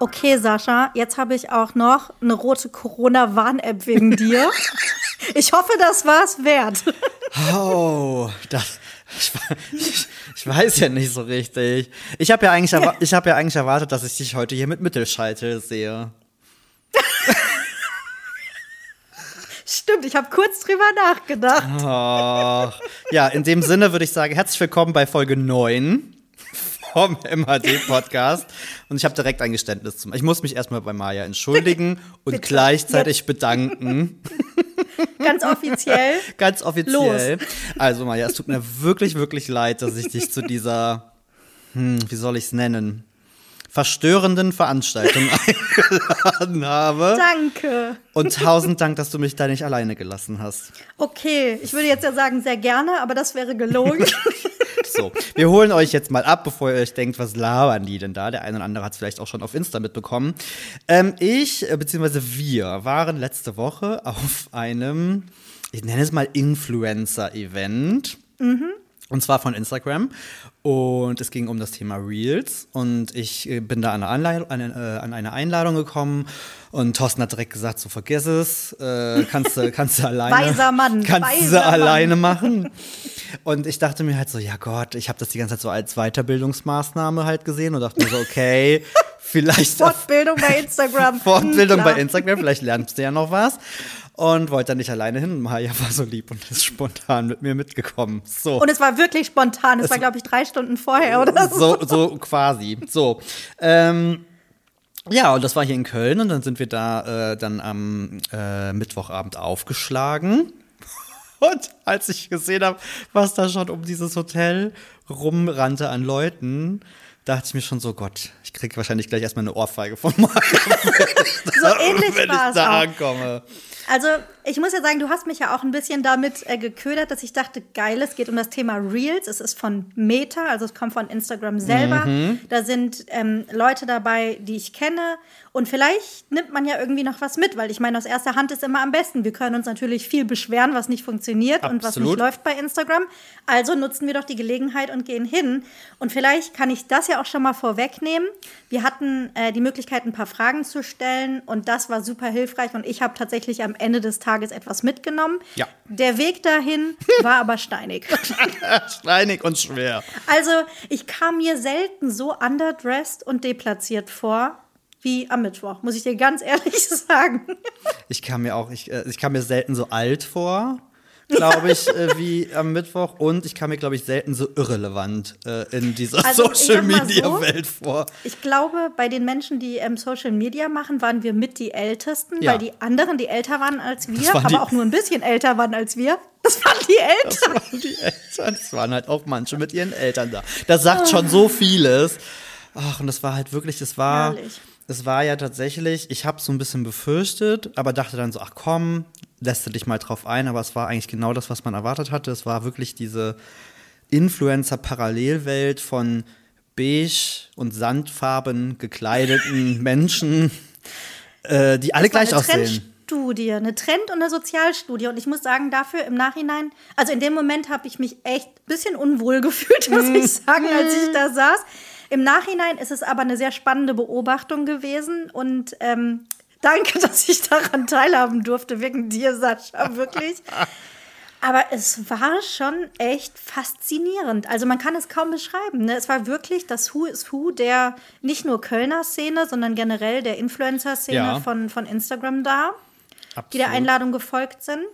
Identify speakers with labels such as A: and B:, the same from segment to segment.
A: Okay, Sascha, jetzt habe ich auch noch eine rote Corona-Warn-App wegen dir. Ich hoffe, das war's wert.
B: Oh, das, ich, ich, weiß ja nicht so richtig. Ich habe ja, eigentlich ich hab ja eigentlich erwartet, dass ich dich heute hier mit Mittelscheitel sehe.
A: Stimmt, ich habe kurz drüber nachgedacht.
B: Ach, ja, in dem Sinne würde ich sagen, herzlich willkommen bei Folge 9 vom MHD-Podcast. Und ich habe direkt ein Geständnis zum. Ich muss mich erstmal bei Maya entschuldigen und Bitte. gleichzeitig Jetzt. bedanken.
A: Ganz offiziell.
B: Ganz offiziell. Los. Also, Maya, es tut mir wirklich, wirklich leid, dass ich dich zu dieser, hm, wie soll ich es nennen? verstörenden Veranstaltung eingeladen habe.
A: Danke.
B: Und tausend Dank, dass du mich da nicht alleine gelassen hast.
A: Okay, ich würde jetzt ja sagen, sehr gerne, aber das wäre gelogen.
B: So, wir holen euch jetzt mal ab, bevor ihr euch denkt, was labern die denn da? Der eine oder andere hat es vielleicht auch schon auf Insta mitbekommen. Ähm, ich, äh, beziehungsweise wir, waren letzte Woche auf einem, ich nenne es mal Influencer-Event. Mhm. Und zwar von Instagram. Und es ging um das Thema Reels. Und ich äh, bin da an eine, an, äh, an eine Einladung gekommen. Und Thorsten hat direkt gesagt: So, vergiss es. Äh, kannst, du, kannst du alleine.
A: Weiser Mann.
B: Kannst
A: Weiser
B: du alleine machen. Und ich dachte mir halt so: Ja Gott, ich habe das die ganze Zeit so als Weiterbildungsmaßnahme halt gesehen und dachte mir so: Okay. Vielleicht
A: Fortbildung bei Instagram.
B: Fortbildung hm, bei Instagram, vielleicht lernst du ja noch was und wollte dann nicht alleine hin. Maya war so lieb und ist spontan mit mir mitgekommen. So.
A: Und es war wirklich spontan. Es, es war, glaube ich, drei Stunden vorher oder
B: so. So, so quasi. So. Ähm, ja, und das war hier in Köln und dann sind wir da äh, dann am äh, Mittwochabend aufgeschlagen. Und als ich gesehen habe, was da schon um dieses Hotel rumrannte an Leuten, dachte ich mir schon so, Gott, ich kriege wahrscheinlich gleich erstmal eine Ohrfeige von Maya.
A: so ähnlich
B: wenn
A: ich
B: da ankomme.
A: Also, ich muss ja sagen, du hast mich ja auch ein bisschen damit äh, geködert, dass ich dachte, geil, es geht um das Thema Reels. Es ist von Meta, also es kommt von Instagram selber. Mhm. Da sind ähm, Leute dabei, die ich kenne. Und vielleicht nimmt man ja irgendwie noch was mit, weil ich meine, aus erster Hand ist immer am besten. Wir können uns natürlich viel beschweren, was nicht funktioniert Absolut. und was nicht läuft bei Instagram. Also nutzen wir doch die Gelegenheit und gehen hin. Und vielleicht kann ich das ja auch schon mal vorwegnehmen. Wir hatten äh, die Möglichkeit, ein paar Fragen zu stellen und das war super hilfreich. Und ich habe tatsächlich am Ende des Tages etwas mitgenommen.
B: Ja.
A: Der Weg dahin war aber steinig.
B: steinig und schwer.
A: Also, ich kam mir selten so underdressed und deplatziert vor wie am Mittwoch, muss ich dir ganz ehrlich sagen.
B: Ich kam mir auch, ich, äh, ich kam mir selten so alt vor glaube ich, äh, wie am Mittwoch. Und ich kam mir, glaube ich, selten so irrelevant äh, in dieser also, Social-Media-Welt so, vor.
A: Ich glaube, bei den Menschen, die ähm, Social Media machen, waren wir mit die Ältesten, ja. weil die anderen, die älter waren als wir, aber auch nur ein bisschen älter waren als wir, das waren die Eltern. Das waren die
B: Eltern. Es waren halt auch manche mit ihren Eltern da. Das sagt schon so vieles. Ach, und das war halt wirklich, das war. Herrlich es war ja tatsächlich, ich habe so ein bisschen befürchtet, aber dachte dann so, ach komm, lässt du dich mal drauf ein, aber es war eigentlich genau das, was man erwartet hatte. Es war wirklich diese Influencer-Parallelwelt von beige und sandfarben gekleideten Menschen, äh, die alle gleich aussehen.
A: Studie, eine Trend- und eine Sozialstudie. Und ich muss sagen, dafür im Nachhinein, also in dem Moment habe ich mich echt ein bisschen unwohl gefühlt, muss ich sagen, als ich da saß. Im Nachhinein ist es aber eine sehr spannende Beobachtung gewesen und ähm, Danke, dass ich daran teilhaben durfte, wegen dir, Sascha, wirklich. Aber es war schon echt faszinierend. Also man kann es kaum beschreiben. Ne? Es war wirklich das Who is Who der nicht nur Kölner Szene, sondern generell der Influencer-Szene ja. von, von Instagram da, Absolut. die der Einladung gefolgt sind.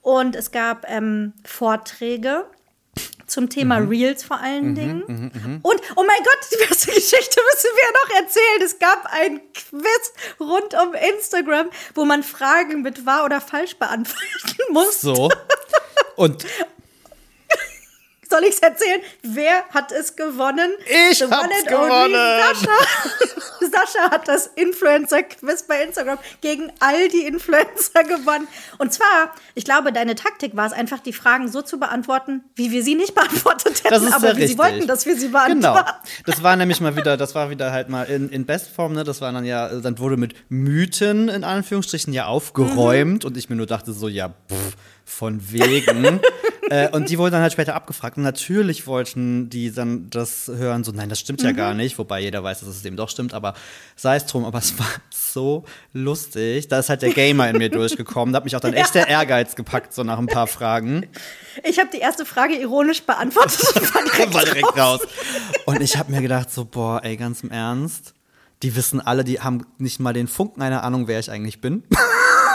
A: Und es gab ähm, Vorträge zum Thema mhm. Reels vor allen mhm, Dingen. Mhm, mhm, und, oh mein Gott, die beste Geschichte müssen wir noch erzählen. Es gab ein Quiz rund um Instagram, wo man Fragen mit wahr oder falsch beantworten muss.
B: So. Und
A: soll ich es erzählen? Wer hat es gewonnen?
B: Ich The hab's gewonnen.
A: Sascha. Sascha hat das Influencer-Quiz bei Instagram gegen all die Influencer gewonnen. Und zwar, ich glaube, deine Taktik war es einfach, die Fragen so zu beantworten, wie wir sie nicht beantwortet hätten,
B: das ist
A: aber wie
B: richtig.
A: sie wollten, dass wir sie beantworten.
B: Genau. Das war nämlich mal wieder, das war wieder halt mal in, in Bestform, ne? Das war dann ja, dann wurde mit Mythen in Anführungsstrichen ja aufgeräumt mhm. und ich mir nur dachte so, ja, pff, von wegen. äh, und die wurden dann halt später abgefragt. Und natürlich wollten die dann das hören, so, nein, das stimmt ja gar nicht. Wobei jeder weiß, dass es dem doch stimmt, aber sei es drum. Aber es war so lustig. Da ist halt der Gamer in mir durchgekommen. Da hat mich auch dann echt der Ehrgeiz gepackt, so nach ein paar Fragen.
A: Ich habe die erste Frage ironisch beantwortet. und war direkt
B: war direkt
A: raus.
B: raus. Und ich habe mir gedacht, so, boah, ey, ganz im Ernst. Die wissen alle, die haben nicht mal den Funken einer Ahnung, wer ich eigentlich bin.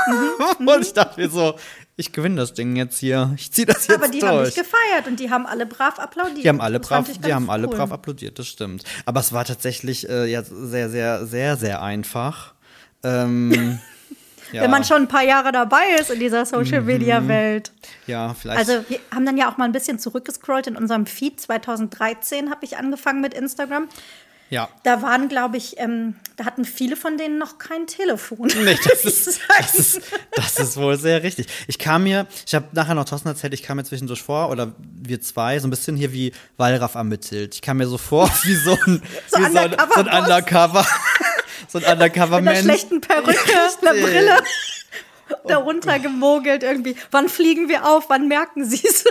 A: Mhm.
B: und ich dachte mir so, ich gewinne das Ding jetzt hier. Ich ziehe das jetzt
A: Aber die
B: durch.
A: haben mich gefeiert und die haben alle brav applaudiert.
B: Die haben alle
A: Das
B: brav, die haben alle
A: cool.
B: brav applaudiert, das stimmt. Aber es war tatsächlich äh, ja sehr, sehr, sehr, sehr einfach. Ähm, ja,
A: Wenn man schon ein paar Jahre dabei ist in dieser Social-Media-Welt.
B: ja, vielleicht.
A: Also wir haben dann ja auch mal ein bisschen zurückgescrollt in unserem Feed. 2013 habe ich angefangen mit Instagram.
B: Ja.
A: Da waren, glaube ich, ähm, da hatten viele von denen noch kein Telefon.
B: Nee, das ist, das, ist, das ist wohl sehr richtig. Ich kam mir, ich habe nachher noch Thorsten erzählt, ich kam mir zwischendurch vor, oder wir zwei, so ein bisschen hier wie Wallraff ermittelt. Ich kam mir so vor wie so ein,
A: So
B: wie so ein, so ein. Undercover, so ein
A: Mit einer
B: Undercover-Mensch.
A: schlechten Perücke, einer. Brille. Darunter gemogelt irgendwie. Wann fliegen wir auf? Wann merken sie es?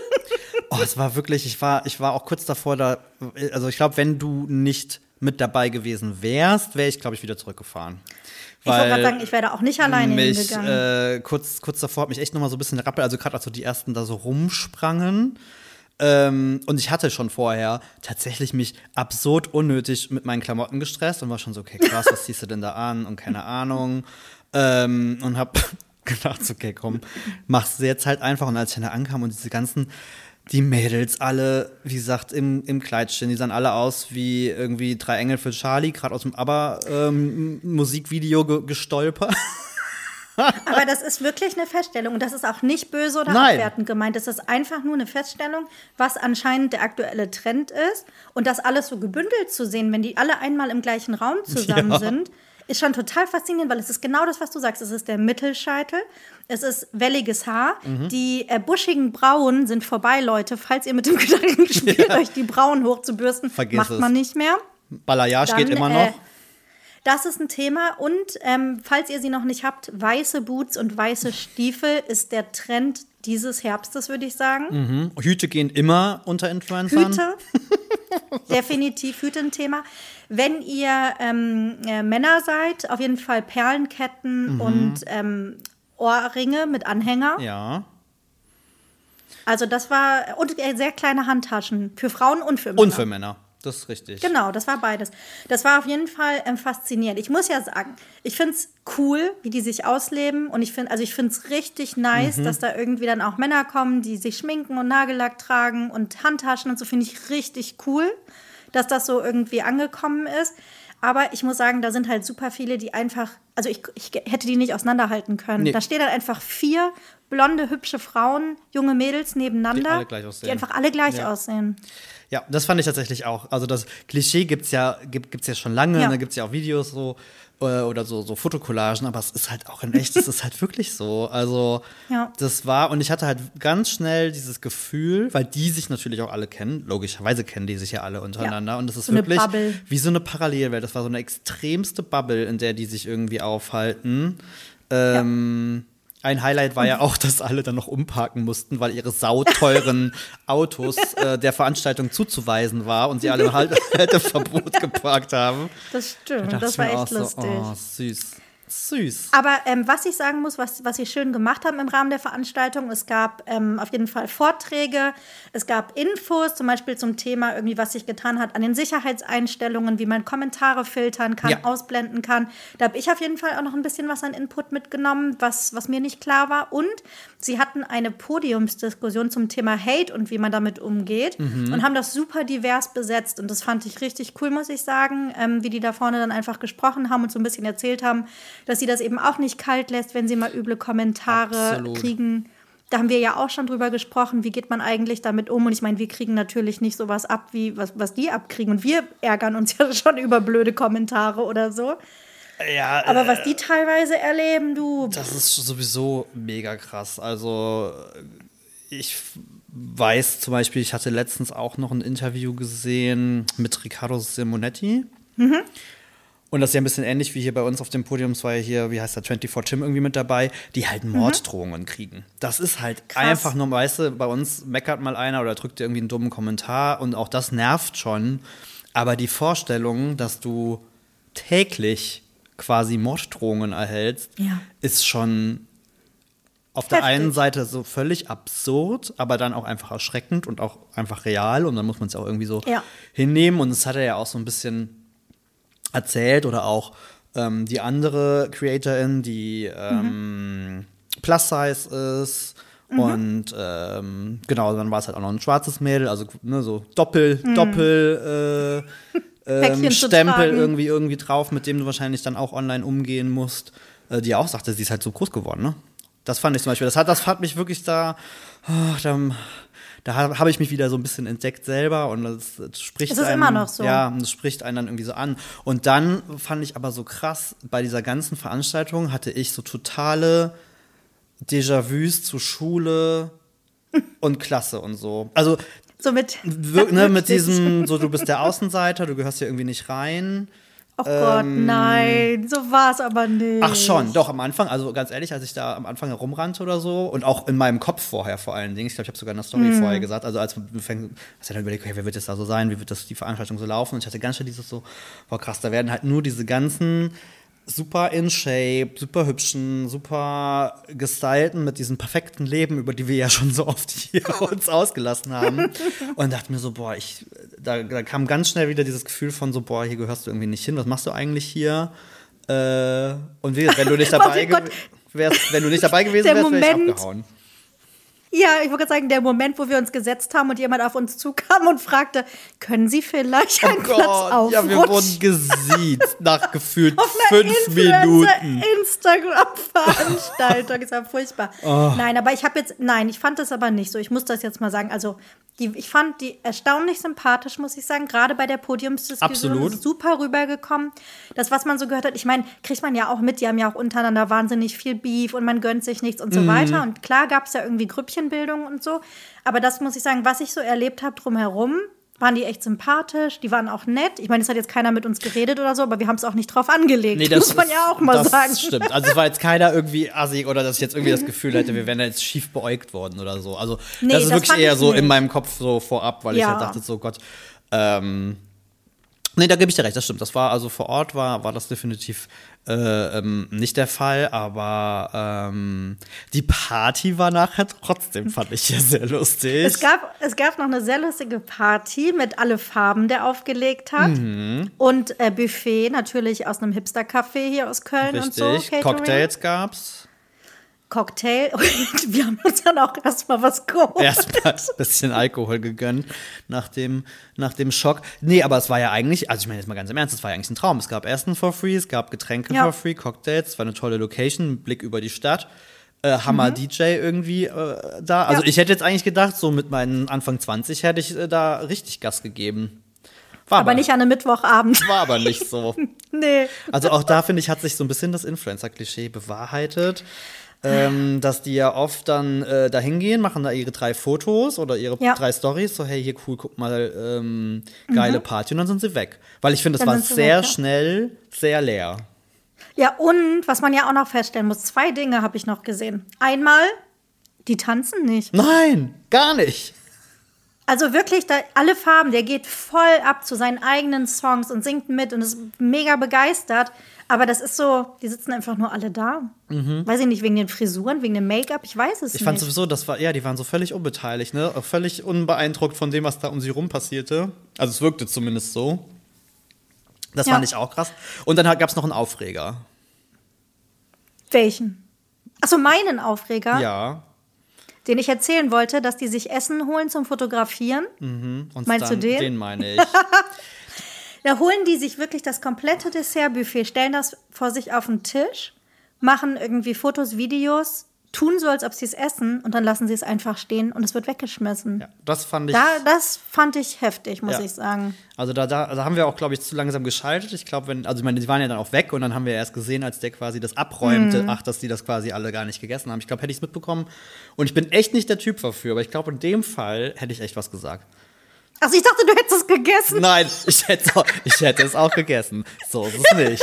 B: Oh, es war wirklich, ich war, ich war auch kurz davor, da, also ich glaube, wenn du nicht mit dabei gewesen wärst, wäre ich, glaube ich, wieder zurückgefahren.
A: Ich wollte gerade sagen, ich wäre da auch nicht alleine
B: mich,
A: hingegangen.
B: äh, kurz, kurz davor hat mich echt noch mal so ein bisschen rappelt, also gerade als so die ersten da so rumsprangen. Ähm, und ich hatte schon vorher tatsächlich mich absurd unnötig mit meinen Klamotten gestresst und war schon so, okay, krass, was ziehst du denn da an und keine Ahnung. Ähm, und hab gedacht, okay, komm, mach's jetzt halt einfach. Und als ich dann da ankam und diese ganzen, die Mädels alle, wie gesagt, im, im Kleid stehen, die sahen alle aus wie irgendwie drei Engel für Charlie, gerade aus dem ABBA-Musikvideo ge gestolpert.
A: Aber das ist wirklich eine Feststellung. Und das ist auch nicht böse oder
B: Nein.
A: abwertend gemeint. Das ist einfach nur eine Feststellung, was anscheinend der aktuelle Trend ist. Und das alles so gebündelt zu sehen, wenn die alle einmal im gleichen Raum zusammen
B: Ja.
A: sind, ist schon total faszinierend, weil es ist genau das, was du sagst. Es ist der Mittelscheitel, es ist welliges Haar.
B: Mhm.
A: Die äh, buschigen Brauen sind vorbei, Leute. Falls ihr mit dem Gedanken spielt, euch die Brauen hochzubürsten,
B: Vergiss
A: macht
B: es.
A: man nicht mehr.
B: Balayage geht
A: Dann,
B: immer
A: äh,
B: noch.
A: Das ist ein Thema. Und ähm, falls ihr sie noch nicht habt, weiße Boots und weiße Stiefel ist der Trend dieses Herbstes, würde ich sagen.
B: Hm? Hüte gehen immer unter Influencern.
A: Hüte. Definitiv Hüte ein Thema. Wenn ihr ähm, äh, Männer seid, auf jeden Fall Perlenketten und ähm, Ohrringe mit Anhänger.
B: Ja.
A: Also das war und äh, sehr kleine Handtaschen für Frauen und für Männer.
B: Und für Männer. Das ist richtig.
A: Genau, das war beides. Das war auf jeden Fall ähm, faszinierend. Ich muss ja sagen, ich finde es cool, wie die sich ausleben. Und ich finde, also ich finde es richtig nice,
B: Mhm.
A: dass da irgendwie dann auch Männer kommen, die sich schminken und Nagellack tragen und Handtaschen und so finde ich richtig cool, dass das so irgendwie angekommen ist. Aber ich muss sagen, da sind halt super viele, die einfach, also ich, ich hätte die nicht auseinanderhalten können.
B: Nee.
A: Da stehen dann einfach vier blonde, hübsche Frauen, junge Mädels nebeneinander,
B: Die alle gleich aussehen.
A: die einfach alle gleich
B: Ja.
A: aussehen.
B: Ja, das fand ich tatsächlich auch. Also das Klischee gibt's ja, gibt, gibt's ja schon lange,
A: Ja.
B: da gibt's ja auch Videos so äh, oder so, so Fotokollagen, aber es ist halt auch in echt, es ist halt wirklich so. Also
A: Ja.
B: das war, und ich hatte halt ganz schnell dieses Gefühl, weil die sich natürlich auch alle kennen, logischerweise kennen die sich ja alle untereinander. Und das ist
A: So
B: wirklich wie so eine Parallelwelt. Das war so eine extremste Bubble, in der die sich irgendwie aufhalten. Ähm, Ein Highlight war ja auch, dass alle dann noch umparken mussten, weil ihre sauteuren Autos äh, der Veranstaltung zuzuweisen war und sie alle im Halt- Halteverbot geparkt haben.
A: Das stimmt,
B: Da
A: das war echt lustig.
B: So, oh, süß. Süß.
A: Aber ähm, was ich sagen muss, was, was sie schön gemacht haben im Rahmen der Veranstaltung, es gab ähm, auf jeden Fall Vorträge, es gab Infos, zum Beispiel zum Thema irgendwie, was sich getan hat an den Sicherheitseinstellungen, wie man Kommentare filtern kann,
B: Ja.
A: ausblenden kann. Da habe ich auf jeden Fall auch noch ein bisschen was an Input mitgenommen, was, was mir nicht klar war. Und sie hatten eine Podiumsdiskussion zum Thema Hate und wie man damit umgeht
B: Mhm.
A: und haben das super divers besetzt. Und das fand ich richtig cool, muss ich sagen, ähm, wie die da vorne dann einfach gesprochen haben und so ein bisschen erzählt haben, dass sie das eben auch nicht kalt lässt, wenn sie mal üble Kommentare
B: Absolut.
A: kriegen. Da haben wir ja auch schon drüber gesprochen, wie geht man eigentlich damit um? Und ich meine, wir kriegen natürlich nicht sowas ab, wie was, was die abkriegen. Und wir ärgern uns ja schon über blöde Kommentare oder so.
B: Ja,
A: Aber was die teilweise erleben, du.
B: Das ist sowieso mega krass. Also ich weiß zum Beispiel, ich hatte letztens auch noch ein Interview gesehen mit Riccardo Simonetti. Und das ist ja ein bisschen ähnlich wie hier bei uns auf dem Podium, es war ja hier, wie heißt der, 24 Tim irgendwie mit dabei, die halt Morddrohungen kriegen. Das ist halt
A: Krass.
B: einfach nur, weißt du, bei uns meckert mal einer oder drückt dir irgendwie einen dummen Kommentar und auch das nervt schon. Aber die Vorstellung, dass du täglich quasi Morddrohungen erhältst,
A: Ja.
B: ist schon auf der
A: Heftig.
B: einen Seite so völlig absurd, aber dann auch einfach erschreckend und auch einfach real und dann muss man es auch irgendwie so
A: Ja.
B: hinnehmen und das hat er ja auch so ein bisschen erzählt oder auch ähm, die andere Creatorin, die ähm, Plus Size ist und ähm, genau, dann war es halt auch noch ein schwarzes Mädel, also ne, so Doppel, Doppel äh, ähm, Stempel irgendwie irgendwie drauf, mit dem du wahrscheinlich dann auch online umgehen musst, äh, die auch sagte, sie ist halt so groß geworden, ne? Das fand ich zum Beispiel, das hat, das hat mich wirklich da, oh, da, da habe hab ich mich wieder so ein bisschen entdeckt selber und das, das spricht
A: Es ist
B: einem,
A: immer noch so.
B: Ja, und das spricht einen dann irgendwie so an. Und dann fand ich aber so krass, bei dieser ganzen Veranstaltung hatte ich so totale Déjà-vus zu Schule und Klasse und so. Also
A: So mit.
B: ne, mit diesem, so du bist der Außenseiter, du gehörst hier irgendwie nicht rein.
A: Oh Gott, nein, so war es aber nicht.
B: Ähm, Ach schon, doch am Anfang, also ganz ehrlich, als ich da am Anfang herumrannte oder so und auch in meinem Kopf vorher vor allen Dingen, ich glaube, ich habe sogar in der Story vorher gesagt, also als wir fängen, hast du dann überlegt, okay, wer wird es da so sein, wie wird das die Veranstaltung so laufen und ich hatte ganz schnell dieses so, boah krass, da werden halt nur diese ganzen super in Shape, super hübschen, super gestylten mit diesem perfekten Leben, über die wir ja schon so oft hier uns ausgelassen haben. Und dachte mir so, boah, ich, da, da kam ganz schnell wieder dieses Gefühl von so, boah, hier gehörst du irgendwie nicht hin, was machst du eigentlich hier? Äh, und wie, wenn du nicht dabei,
A: Oh
B: gew- wärst, wenn du nicht dabei gewesen wärst, wäre ich abgehauen.
A: Ja, ich wollte gerade sagen, der Moment, wo wir uns gesetzt haben und jemand auf uns zukam und fragte, können Sie vielleicht einen Platz
B: Oh ja, wir wurden
A: aufrutschen?
B: gesiezt nach gefühlt fünf Minuten.
A: Instagram-Veranstaltung. Es war furchtbar.
B: Oh.
A: Nein, aber ich habe jetzt, nein, ich fand das aber nicht so. Ich muss das jetzt mal sagen. Also, die, ich fand die erstaunlich sympathisch, muss ich sagen. Gerade bei der Podiumsdiskussion
B: Absolut.
A: super rübergekommen. Das, was man so gehört hat, ich meine, kriegt man ja auch mit. Die haben ja auch untereinander wahnsinnig viel Beef und man gönnt sich nichts und so weiter. Und klar gab es ja irgendwie Grüppchenbildung und so. Aber das muss ich sagen, was ich so erlebt habe drumherum, waren die echt sympathisch, die waren auch nett. Ich meine, es hat jetzt keiner mit uns geredet oder so, aber wir haben es auch nicht drauf angelegt. muss man
B: ist-
A: ja auch mal
B: das
A: sagen.
B: stimmt. Also es war jetzt keiner irgendwie assig oder dass ich jetzt irgendwie das Gefühl hätte, wir wären da jetzt schief beäugt worden oder so. Also
A: Nee,
B: das ist
A: das
B: wirklich eher
A: ich
B: so in
A: nicht.
B: meinem Kopf so vorab, weil ich
A: Ja.
B: halt dachte so, Gott, ähm, Nee, da gebe ich dir recht, das stimmt. Das war also vor Ort war, war das definitiv äh, ähm, nicht der Fall, aber ähm, die Party war nachher trotzdem, fand ich hier sehr lustig.
A: Es gab, es gab noch eine sehr lustige Party mit alle Farben, der aufgelegt hat.
B: Mhm.
A: Und äh, Buffet natürlich aus einem Hipster-Café hier aus Köln und so.
B: Richtig.
A: Catering.
B: Cocktails gab's.
A: Cocktail. Und wir haben uns dann auch erstmal was geholt.
B: Erstmal ein bisschen Alkohol gegönnt nach dem, nach dem Schock. Nee, aber es war ja eigentlich, also ich meine jetzt mal ganz im Ernst, es war ja eigentlich ein Traum. Es gab Essen for free, es gab Getränke
A: Ja.
B: for free, Cocktails, es war eine tolle Location, Blick über die Stadt. Äh, Hammer DJ irgendwie äh, da. Also
A: Mhm. Ja.
B: ich hätte jetzt eigentlich gedacht, so mit meinen Anfang 20 hätte ich äh, da richtig Gas gegeben. War
A: Aber nicht an einem Mittwochabend.
B: war aber nicht so.
A: nee.
B: Also auch da finde ich, hat sich so ein bisschen das Influencer-Klischee bewahrheitet. Ähm, dass die ja oft dann äh, da hingehen, machen da ihre drei Fotos oder ihre
A: Ja.
B: drei Stories, so hey, hier cool, guck mal, ähm, geile Party und dann sind sie weg. Weil ich finde, es war sehr
A: weg, ja.
B: schnell, sehr leer.
A: Ja, und was man ja auch noch feststellen muss, zwei Dinge habe ich noch gesehen. Einmal, die tanzen nicht.
B: Nein, gar nicht.
A: Also wirklich, da, alle Farben, der geht voll ab zu seinen eigenen Songs und singt mit und ist mega begeistert. Aber das ist so, die sitzen einfach nur alle da. Weiß ich nicht, wegen den Frisuren, wegen dem Make-up, ich weiß es
B: Ich
A: nicht.
B: fand sowieso, das war, ja, die waren so völlig unbeteiligt, ne? Auch Völlig unbeeindruckt von dem, was da um sie rum passierte. Also es wirkte zumindest so. Das
A: Ja.
B: fand ich auch krass. Und dann gab es noch einen Aufreger.
A: Welchen? Achso, meinen Aufreger,
B: Ja.
A: den ich erzählen wollte, dass die sich Essen holen zum Fotografieren.
B: Und
A: Meinst du
B: dann,
A: den?
B: Den meine ich.
A: Da holen die sich wirklich das komplette Dessertbuffet, stellen das vor sich auf den Tisch, machen irgendwie Fotos, Videos, tun so, als ob sie es essen und dann lassen sie es einfach stehen und es wird weggeschmissen.
B: Ja, das fand ich.
A: Da, das fand ich heftig, muss
B: Ja.
A: ich sagen.
B: Also da, da, da haben wir auch, glaube ich, zu langsam geschaltet. Ich glaube, wenn, also ich meine, die waren ja dann auch weg und dann haben wir erst gesehen, als der quasi das abräumte, ach, dass die das quasi alle gar nicht gegessen haben. Ich glaube, hätte ich es mitbekommen. Und ich bin echt nicht der Typ dafür, aber ich glaube, in dem Fall hätte ich echt was gesagt.
A: Also ich dachte, du hättest es gegessen.
B: Nein, ich hätte, auch, ich hätte es auch gegessen. So ist es nicht.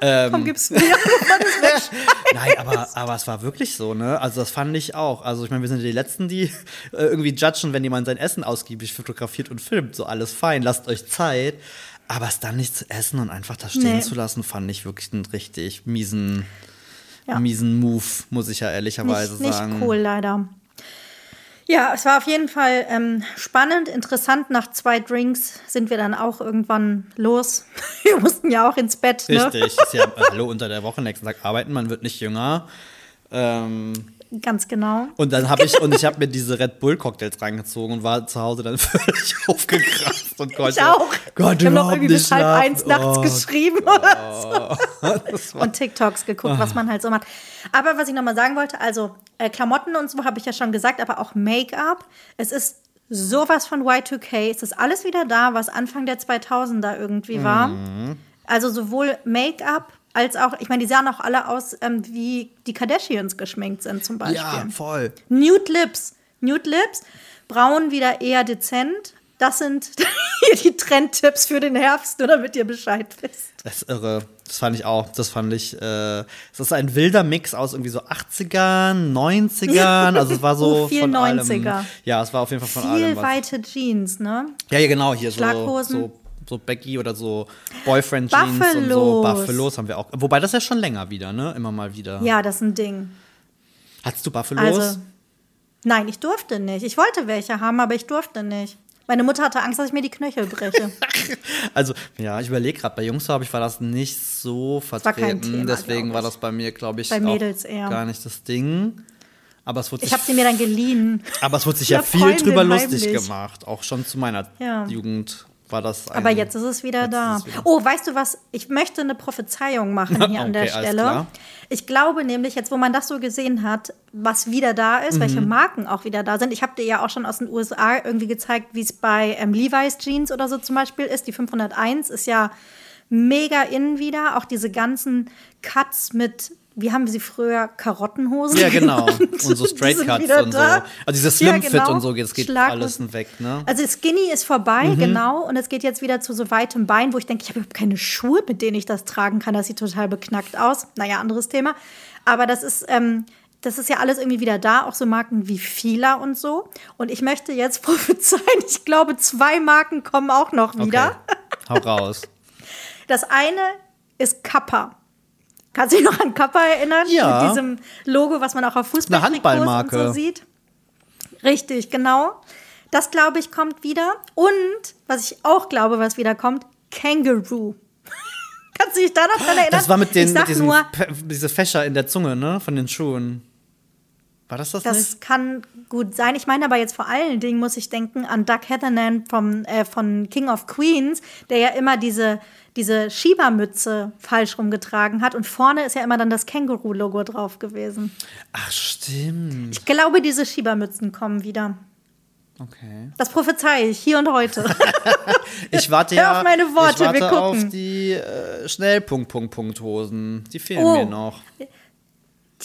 A: Warum gibst du mir?
B: Nein, aber, aber es war wirklich so, ne? Also das fand ich auch. Also ich meine, wir sind die Letzten, die äh, irgendwie judgen, wenn jemand sein Essen ausgiebig fotografiert und filmt. So alles fein, lasst euch Zeit. Aber es dann nicht zu essen und einfach da stehen
A: Nee.
B: zu lassen, fand ich wirklich einen richtig miesen,
A: Ja.
B: miesen Move, muss ich ja ehrlicherweise
A: Nicht, nicht
B: sagen.
A: cool, leider. Ja, es war auf jeden Fall ähm, spannend, interessant. Nach zwei Drinks sind wir dann auch irgendwann los. Wir mussten ja auch ins Bett. Ne?
B: Richtig. Ist ja, äh, hallo, unter der Woche, nächsten Tag arbeiten, man wird nicht jünger. Ähm,
A: Ganz genau.
B: Und dann habe ich und ich habe mir diese Red Bull Cocktails reingezogen und war zu Hause dann völlig aufgekratzt und konnte
A: Ich auch.
B: Gott,
A: wir haben noch irgendwie bis halb eins nachts
B: Oh,
A: geschrieben oder so. Und TikToks geguckt, was man halt so macht. Aber was ich nochmal sagen wollte, also äh, Klamotten und so habe ich ja schon gesagt, aber auch Make-up. Es ist sowas von Y2K. Es ist alles wieder da, was Anfang der 2000er irgendwie war.
B: Mhm.
A: Also sowohl Make-up als auch, ich meine, die sahen auch alle aus, ähm, wie die Kardashians geschminkt sind zum Beispiel.
B: ja, voll.
A: Nude Lips. Nude Lips. Braun wieder eher dezent. Das sind die Trendtipps für den Herbst, nur damit ihr Bescheid wisst.
B: Das ist irre. Das fand ich auch. Das fand ich. Äh, es ist ein wilder Mix aus irgendwie so 80ern, 90ern. Also es war so
A: Oh, viel
B: von
A: 90er.
B: allem. Ja, es war auf jeden Fall von
A: Viel
B: allem. Was.
A: weite Jeans, ne?
B: Ja, ja, genau. Hier so,
A: Schlaghosen.
B: so, so Becky oder so Boyfriend Jeans und so.
A: Buffalos.
B: Buffalos haben wir auch. Wobei das ja schon länger wieder, ne? Immer mal wieder.
A: Ja, das ist ein Ding.
B: Hattest du Buffalos?
A: Also, nein, ich durfte nicht. Ich wollte welche haben, aber ich durfte nicht. Meine Mutter hatte Angst, dass ich mir die Knöchel breche.
B: Also, ja, ich überlege gerade, bei Jungs, glaube ich, war das nicht so
A: war
B: vertreten.
A: Thema,
B: Deswegen war das bei mir, glaube ich,
A: Bei
B: auch
A: Mädels eher.
B: gar nicht das Ding. Aber es wurde
A: Ich habe sie mir dann geliehen.
B: aber es wurde sich ja viel
A: Freundin
B: drüber lustig
A: heimlich.
B: gemacht. Auch schon zu meiner
A: Ja.
B: Jugend war das ein,
A: Aber jetzt ist es wieder da.
B: es wieder-
A: Oh, weißt du was? Ich möchte eine Prophezeiung machen hier an der
B: Okay,
A: Stelle. Ich glaube nämlich, jetzt wo man das so gesehen hat, was wieder da ist, welche
B: Mhm.
A: Marken auch wieder da sind. Ich habe dir ja auch schon aus den USA irgendwie gezeigt, wie es bei ähm, Levi's Jeans oder so zum Beispiel ist. Die 501 ist ja mega in wieder. Auch diese ganzen Cuts mit, wie haben wir sie früher, Karottenhosen
B: Ja, genau.
A: genannt.
B: Und so Straight Cuts und so. Also dieser
A: Ja,
B: Slim Fit
A: genau.
B: und so, das geht
A: Schlaghosen.
B: alles weg, ne?
A: Also Skinny ist vorbei, genau. Und es geht jetzt wieder zu so weitem Bein, wo ich denke, ich habe überhaupt keine Schuhe, mit denen ich das tragen kann. Das sieht total beknackt aus. Naja, anderes Thema. Aber das ist, ähm, das ist ja alles irgendwie wieder da, auch so Marken wie Fila und so. Und ich möchte jetzt prophezeien, ich glaube, zwei Marken kommen auch noch wieder.
B: Okay. Hau raus.
A: Das eine ist Kappa. Kannst du dich noch an Kappa erinnern?
B: Ja.
A: Mit diesem Logo, was man auch auf Fußball
B: Eine Handballmarke.
A: und so sieht. Richtig, genau. Das, glaube ich, kommt wieder. Und, was ich auch glaube, was wieder kommt, Kangaroo. Kannst du dich da noch dran erinnern?
B: Das war mit, den, mit Pe- diese Fächer in der Zunge, ne? Von den Schuhen. War das das,
A: das
B: nicht?
A: kann gut sein. Ich meine aber jetzt vor allen Dingen muss ich denken an Doug Heathernan vom, äh, von King of Queens, der ja immer diese, diese Schiebermütze falsch rumgetragen hat. Und vorne ist ja immer dann das Känguru-Logo drauf gewesen.
B: Ach, stimmt.
A: Ich glaube, diese Schiebermützen kommen wieder.
B: Okay.
A: Das prophezeie ich hier und heute.
B: Ich warte
A: Hör
B: ja
A: auf meine Worte,
B: ich warte
A: wir gucken.
B: auf die äh, Schnellpunkt-Punkt-Punkt-Hosen. Die fehlen
A: Oh.
B: mir noch.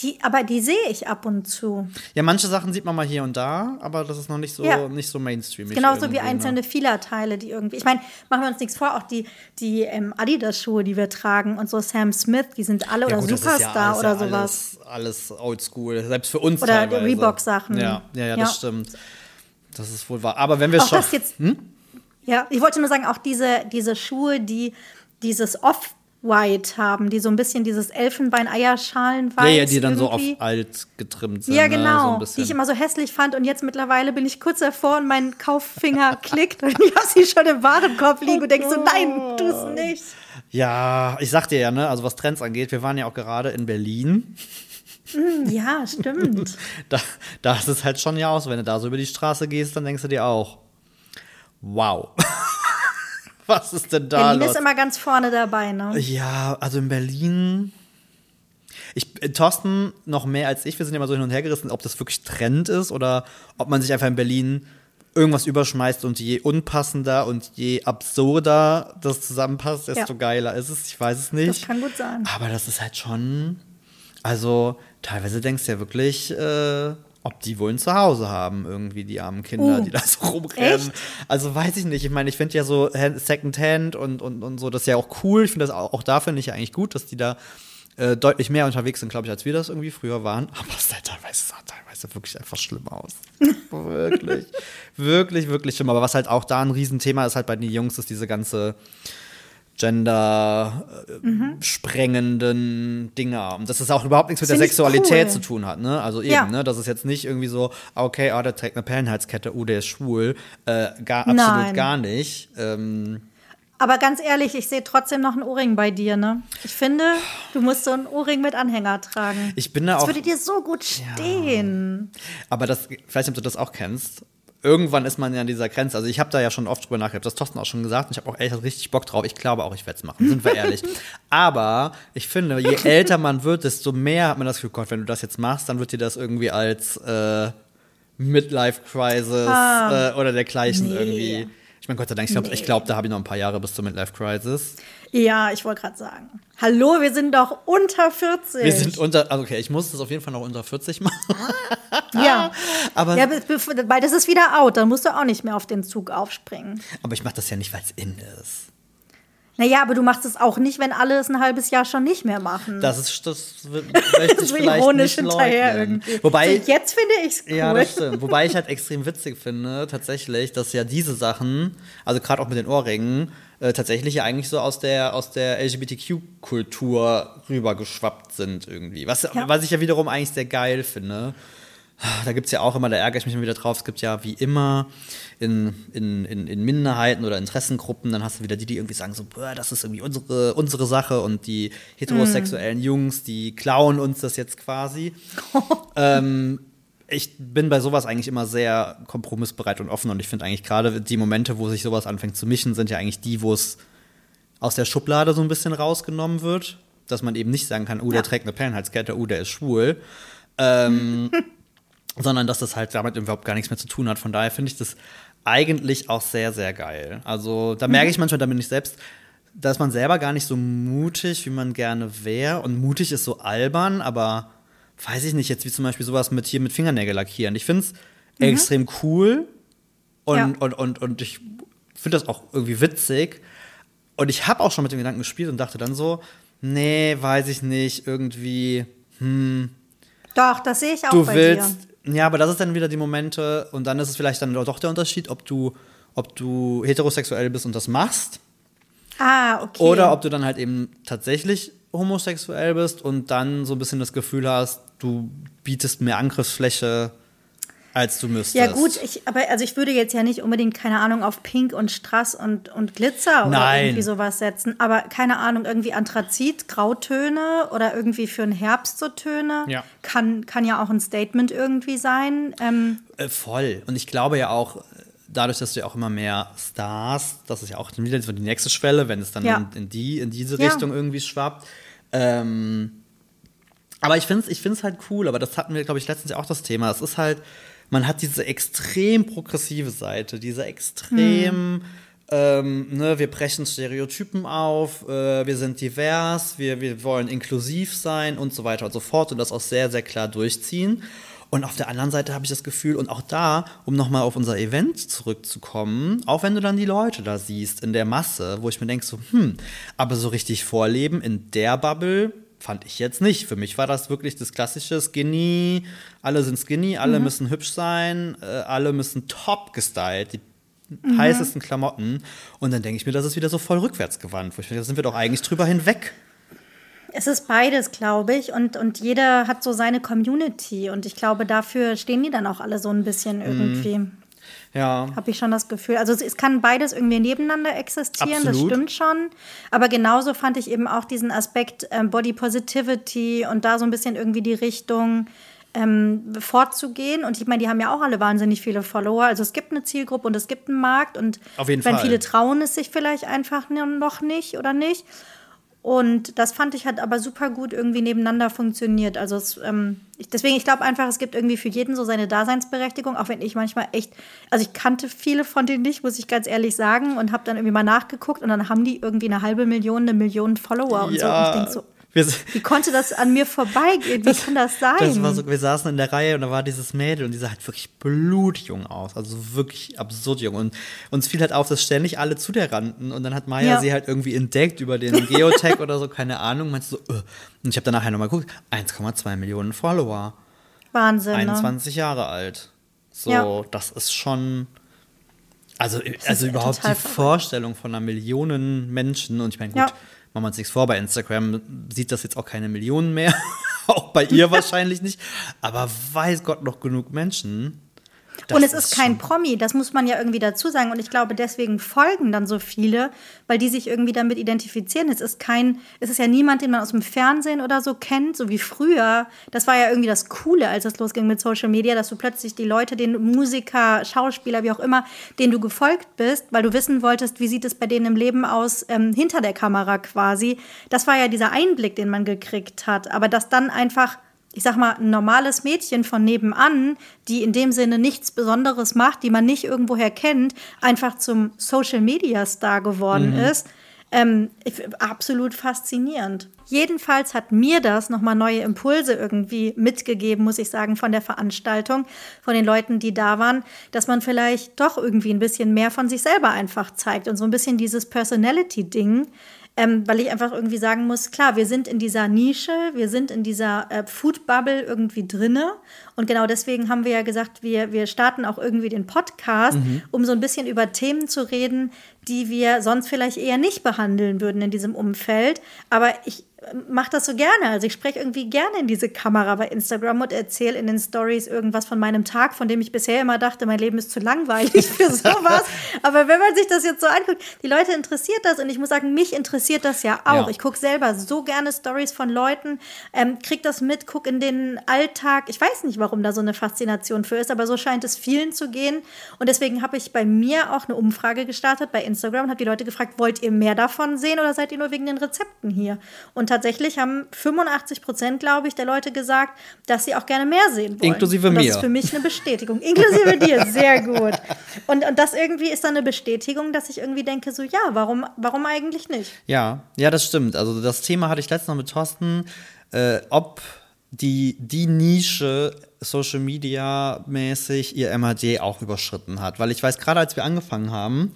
A: Die, aber die sehe ich ab und zu.
B: Ja, manche Sachen sieht man mal hier und da, aber das ist noch nicht so,
A: Ja.
B: nicht so mainstreamig.
A: Genauso wie
B: ne?
A: einzelne Fila-Teile, die irgendwie. Ich meine, machen wir uns nichts vor, auch die, die ähm, Adidas-Schuhe, die wir tragen und so Sam Smith, die sind alle
B: Ja,
A: oder
B: gut, ja-
A: Superstar
B: ist
A: oder
B: ja
A: sowas.
B: Alles, alles oldschool, selbst für uns
A: Oder
B: teilweise.
A: Reebok-Sachen.
B: Ja, ja, ja, das
A: Ja.
B: stimmt. Das ist wohl wahr. Aber wenn wir schon.
A: jetzt. Ja, ich wollte nur sagen, auch diese, diese Schuhe, die dieses Off-White haben, die so ein bisschen dieses Elfenbein-Eierschalen-Weiß.
B: ja, ja, die dann so auf
A: irgendwie.
B: alt getrimmt sind.
A: Ja,
B: Ne? So
A: genau. die ich immer so hässlich fand. Und jetzt mittlerweile bin ich kurz davor und mein Kauffinger klickt. Und ich habe sie schon im Warenkorb liegen und denke so, nein, tu es nicht.
B: ja, ich sag dir ja, ne, also was Trends angeht, wir waren ja auch gerade in Berlin.
A: Ja, stimmt.
B: Da, da ist es halt schon ja aus. Wenn du da so über die Straße gehst, dann denkst du dir auch, wow. was ist denn da
A: Berlin
B: los?
A: ist immer ganz vorne dabei, ne?
B: Ja, also in Berlin. Ich, äh, Thorsten noch mehr als ich, wir sind immer so hin und her gerissen, ob das wirklich Trend ist oder ob man sich einfach in Berlin irgendwas überschmeißt und je unpassender und je absurder das zusammenpasst, desto
A: Ja.
B: geiler ist es. Ich weiß es nicht.
A: Das kann gut sein.
B: Aber das ist halt schon. Also, teilweise denkst du ja wirklich, äh, ob die wohl ein Zuhause haben, irgendwie die armen Kinder,
A: Uh,
B: die da so rumrennen.
A: echt?
B: Also weiß ich nicht. Ich meine, ich finde ja so Hand- Secondhand und, und, und so, das ist ja auch cool. Ich finde das auch, auch da finde ich ja eigentlich gut, dass die da äh, deutlich mehr unterwegs sind, glaube ich, als wir das irgendwie früher waren. Aber es sah teilweise, sah teilweise wirklich einfach schlimm aus. wirklich. Wirklich, wirklich schlimm. Aber was halt auch da ein Riesenthema ist halt bei den Jungs, ist diese ganze gender äh,
A: Mhm.
B: Dinger. Und dass das auch überhaupt nichts mit der
A: Finde ich
B: Sexualität
A: cool.
B: zu tun hat, ne? Also eben,
A: Ja.
B: ne? Das ist jetzt nicht irgendwie so, ah, okay, ah, der trägt eine Perlenhalskette, oh, der ist schwul. Äh, gar, absolut
A: Nein.
B: gar nicht. Ähm,
A: Aber ganz ehrlich, ich sehe trotzdem noch einen Ohrring bei dir, ne? Ich finde, du musst so einen Ohrring mit Anhänger tragen.
B: ich bin da
A: das
B: auch.
A: würde dir so gut stehen.
B: Aber das, vielleicht, ob du das auch kennst. Irgendwann ist man ja an dieser Grenze. Also ich habe da ja schon oft drüber nachgedacht. Das Thorsten auch schon gesagt. Und ich habe auch echt richtig Bock drauf. Ich glaube auch, ich werde es machen. Sind wir ehrlich. Aber ich finde, je älter man wird, desto mehr hat man das Gefühl, Gott, wenn du das jetzt machst, dann wird dir das irgendwie als äh, Midlife-Crisis äh, oder dergleichen
A: nee.
B: irgendwie. Ich meine, Gott sei Dank, ich glaube, ich glaub, da habe ich noch ein paar Jahre bis zur Midlife-Crisis.
A: Ja, ich wollte gerade sagen. Hallo, wir sind doch unter 40.
B: Wir sind unter, also okay, ich muss das auf jeden Fall noch unter 40 machen.
A: ja.
B: Aber,
A: ja, weil das ist wieder out, dann musst du auch nicht mehr auf den Zug aufspringen.
B: aber ich mache das ja nicht, weil es in ist.
A: Naja, aber du machst es auch nicht, wenn alle es ein halbes Jahr schon nicht mehr machen.
B: Das ist, das möchte ich
A: so
B: vielleicht
A: ironisch
B: nicht
A: hinterher
B: leugnen.
A: irgendwie.
B: Wobei,
A: so, jetzt finde ich es cool.
B: ja, das stimmt. Wobei ich halt extrem witzig finde, tatsächlich, dass ja diese Sachen, also gerade auch mit den Ohrringen, äh, tatsächlich ja eigentlich so aus der, aus der LGBTQ-Kultur rübergeschwappt sind irgendwie. Was,
A: Ja.
B: was ich ja wiederum eigentlich sehr geil finde. Da gibt es ja auch immer, da ärgere ich mich immer wieder drauf, es gibt ja wie immer in, in, in, in Minderheiten oder Interessengruppen, dann hast du wieder die, die irgendwie sagen so, boah, das ist irgendwie unsere, unsere Sache und die heterosexuellen Jungs, die klauen uns das jetzt quasi. ähm, ich bin bei sowas eigentlich immer sehr kompromissbereit und offen und ich finde eigentlich gerade die Momente, wo sich sowas anfängt zu mischen, sind ja eigentlich die, wo es aus der Schublade so ein bisschen rausgenommen wird, dass man eben nicht sagen kann, oh, der
A: Ja.
B: trägt eine Perlenhalskette, oh, der ist schwul. Ähm, sondern dass das halt damit überhaupt gar nichts mehr zu tun hat. Von daher finde ich das eigentlich auch sehr, sehr geil. Also da merke ich manchmal, da bin ich selbst, da ist man selber gar nicht so mutig, wie man gerne wäre. Und mutig ist so albern, aber weiß ich nicht, jetzt wie zum Beispiel sowas mit hier mit Fingernägel lackieren. Ich finde es extrem cool und,
A: Ja.
B: und, und, und ich finde das auch irgendwie witzig. Und ich habe auch schon mit dem Gedanken gespielt und dachte dann so, nee, weiß ich nicht, irgendwie,
A: Doch, das sehe ich auch
B: du
A: bei
B: willst,
A: dir.
B: Ja, aber das ist dann wieder die Momente und dann ist es vielleicht dann doch der Unterschied, ob du, ob du heterosexuell bist und das machst
A: Ah, okay.
B: oder ob du dann halt eben tatsächlich homosexuell bist und dann so ein bisschen das Gefühl hast, du bietest mehr Angriffsfläche, als du müsstest.
A: ja gut, ich, aber also ich würde jetzt ja nicht unbedingt, keine Ahnung, auf Pink und Strass und, und Glitzer oder
B: Nein.
A: irgendwie sowas setzen. Aber keine Ahnung, irgendwie Anthrazit, Grautöne oder irgendwie für den Herbst so Töne.
B: Ja.
A: Kann, kann ja auch ein Statement irgendwie sein. Ähm,
B: Äh, voll. Und ich glaube ja auch, dadurch, dass du ja auch immer mehr Stars, das ist ja auch wieder so die nächste Schwelle, wenn es dann
A: Ja.
B: in, in, die, in diese
A: Ja.
B: Richtung irgendwie schwappt. Ähm, aber ich finde es ich find's halt cool, aber das hatten wir, glaube ich, letztens ja auch das Thema. Es ist halt, man hat diese extrem progressive Seite, diese extrem, ähm, ne, wir brechen Stereotypen auf, äh, wir sind divers, wir, wir wollen inklusiv sein und so weiter und so fort und das auch sehr, sehr klar durchziehen. Und auf der anderen Seite habe ich das Gefühl, und auch da, um nochmal auf unser Event zurückzukommen, auch wenn du dann die Leute da siehst in der Masse, wo ich mir denke, so, hm, aber so richtig vorleben in der Bubble fand ich jetzt nicht. Für mich war das wirklich das klassische Skinny, alle sind skinny, alle müssen hübsch sein, äh, alle müssen top gestylt, die heißesten Klamotten. Und dann denke ich mir, das ist wieder so voll. Wo ich denke, da sind wir doch eigentlich drüber hinweg.
A: es ist beides, glaube ich. Und, und jeder hat so seine Community. Und ich glaube, dafür stehen die dann auch alle so ein bisschen
B: Mhm. Ja.
A: Habe ich schon das Gefühl. Also es- kann beides irgendwie nebeneinander existieren, das
B: Absolut.
A: stimmt schon. Aber genauso fand ich eben auch diesen Aspekt ähm, Body Positivity und da so ein bisschen irgendwie die Richtung ähm, vorzugehen. Und ich meine, die haben ja auch alle wahnsinnig viele Follower. Also es gibt eine Zielgruppe und es gibt einen Markt. Und
B: Auf jeden
A: wenn
B: Fall.
A: viele trauen es sich vielleicht einfach noch nicht oder nicht. Und das fand ich hat aber super gut irgendwie nebeneinander funktioniert. Also es, ähm, ich, deswegen, ich glaube einfach, es gibt irgendwie für jeden so seine Daseinsberechtigung, auch wenn ich manchmal echt, also ich kannte viele von denen nicht, muss ich ganz ehrlich sagen, und habe dann irgendwie mal nachgeguckt und dann haben die irgendwie eine halbe Million, eine Million Follower und so. Und ich denke so,
B: Wir,
A: Wie konnte das an mir vorbeigehen? Wie kann das sein?
B: das war so, wir saßen in der Reihe und da war dieses Mädel und die sah halt wirklich blutjung aus. Also wirklich absurd jung. Und uns fiel halt auf, dass ständig alle zu der rannten. Und dann hat Maya
A: Ja.
B: sie halt irgendwie entdeckt über den Geotech oder so, keine Ahnung. Meinte so, äh. Und ich habe dann nachher nochmal geguckt, 1,2 Millionen Follower.
A: Wahnsinn. Ne?
B: 21 Jahre alt. So,
A: Ja.
B: das ist schon. Also,
A: ist
B: also überhaupt die
A: verrückt.
B: Vorstellung von einer Million Menschen, und ich meine, gut,
A: Ja.
B: Machen wir uns nichts vor, bei Instagram sieht das jetzt auch keine Millionen mehr. auch bei ihr wahrscheinlich nicht. Aber weiß Gott noch genug Menschen. Das
A: und es ist kein
B: schon-
A: Promi, das muss man ja irgendwie dazu sagen. Und ich glaube, deswegen folgen dann so viele, weil die sich irgendwie damit identifizieren. Es ist kein, es ist ja niemand, den man aus dem Fernsehen oder so kennt, so wie früher. Das war ja irgendwie das Coole, als es losging mit Social Media, dass du plötzlich die Leute, den Musiker, Schauspieler, wie auch immer, denen du gefolgt bist, weil du wissen wolltest, wie sieht es bei denen im Leben aus, ähm, hinter der Kamera quasi. Das war ja dieser Einblick, den man gekriegt hat. Aber dass dann einfach ich sag mal, ein normales Mädchen von nebenan, die in dem Sinne nichts Besonderes macht, die man nicht irgendwoher kennt, einfach zum Social Media Star geworden ist. Ähm, absolut faszinierend. Jedenfalls hat mir das nochmal neue Impulse irgendwie mitgegeben, muss ich sagen, von der Veranstaltung, von den Leuten, die da waren, dass man vielleicht doch irgendwie ein bisschen mehr von sich selber einfach zeigt und so ein bisschen dieses Personality-Ding. Ähm, weil ich einfach irgendwie sagen muss, klar, wir sind in dieser Nische, wir sind in dieser äh, Food-Bubble irgendwie drinne. Und genau deswegen haben wir ja gesagt, wir, wir starten auch irgendwie den Podcast, um so ein bisschen über Themen zu reden, die wir sonst vielleicht eher nicht behandeln würden in diesem Umfeld. Aber ich mache das so gerne. Also ich spreche irgendwie gerne in diese Kamera bei Instagram und erzähle in den Stories irgendwas von meinem Tag, von dem ich bisher immer dachte, mein Leben ist zu langweilig für sowas. Aber wenn man sich das jetzt so anguckt, die Leute interessiert das und ich muss sagen, mich interessiert das ja auch.
B: Ja.
A: Ich gucke selber so gerne Stories von Leuten, ähm, krieg das mit, guck in den Alltag. Ich weiß nicht, warum da so eine Faszination für ist, aber so scheint es vielen zu gehen. Und deswegen habe ich bei mir auch eine Umfrage gestartet bei Instagram und habe die Leute gefragt, wollt ihr mehr davon sehen oder seid ihr nur wegen den Rezepten hier? Und tatsächlich haben 85 Prozent, glaube ich, der Leute gesagt, dass sie auch gerne mehr sehen wollen.
B: Inklusive
A: und das
B: mir.
A: ist für mich eine Bestätigung. Inklusive dir, sehr gut. Und, und das irgendwie ist dann eine Bestätigung, dass ich irgendwie denke, so ja, warum, warum eigentlich nicht?
B: Ja, ja, das stimmt. Also das Thema hatte ich letztens noch mit Thorsten, äh, ob die, die Nische Social Media mäßig ihr MHD auch überschritten hat. Weil ich weiß, gerade als wir angefangen haben,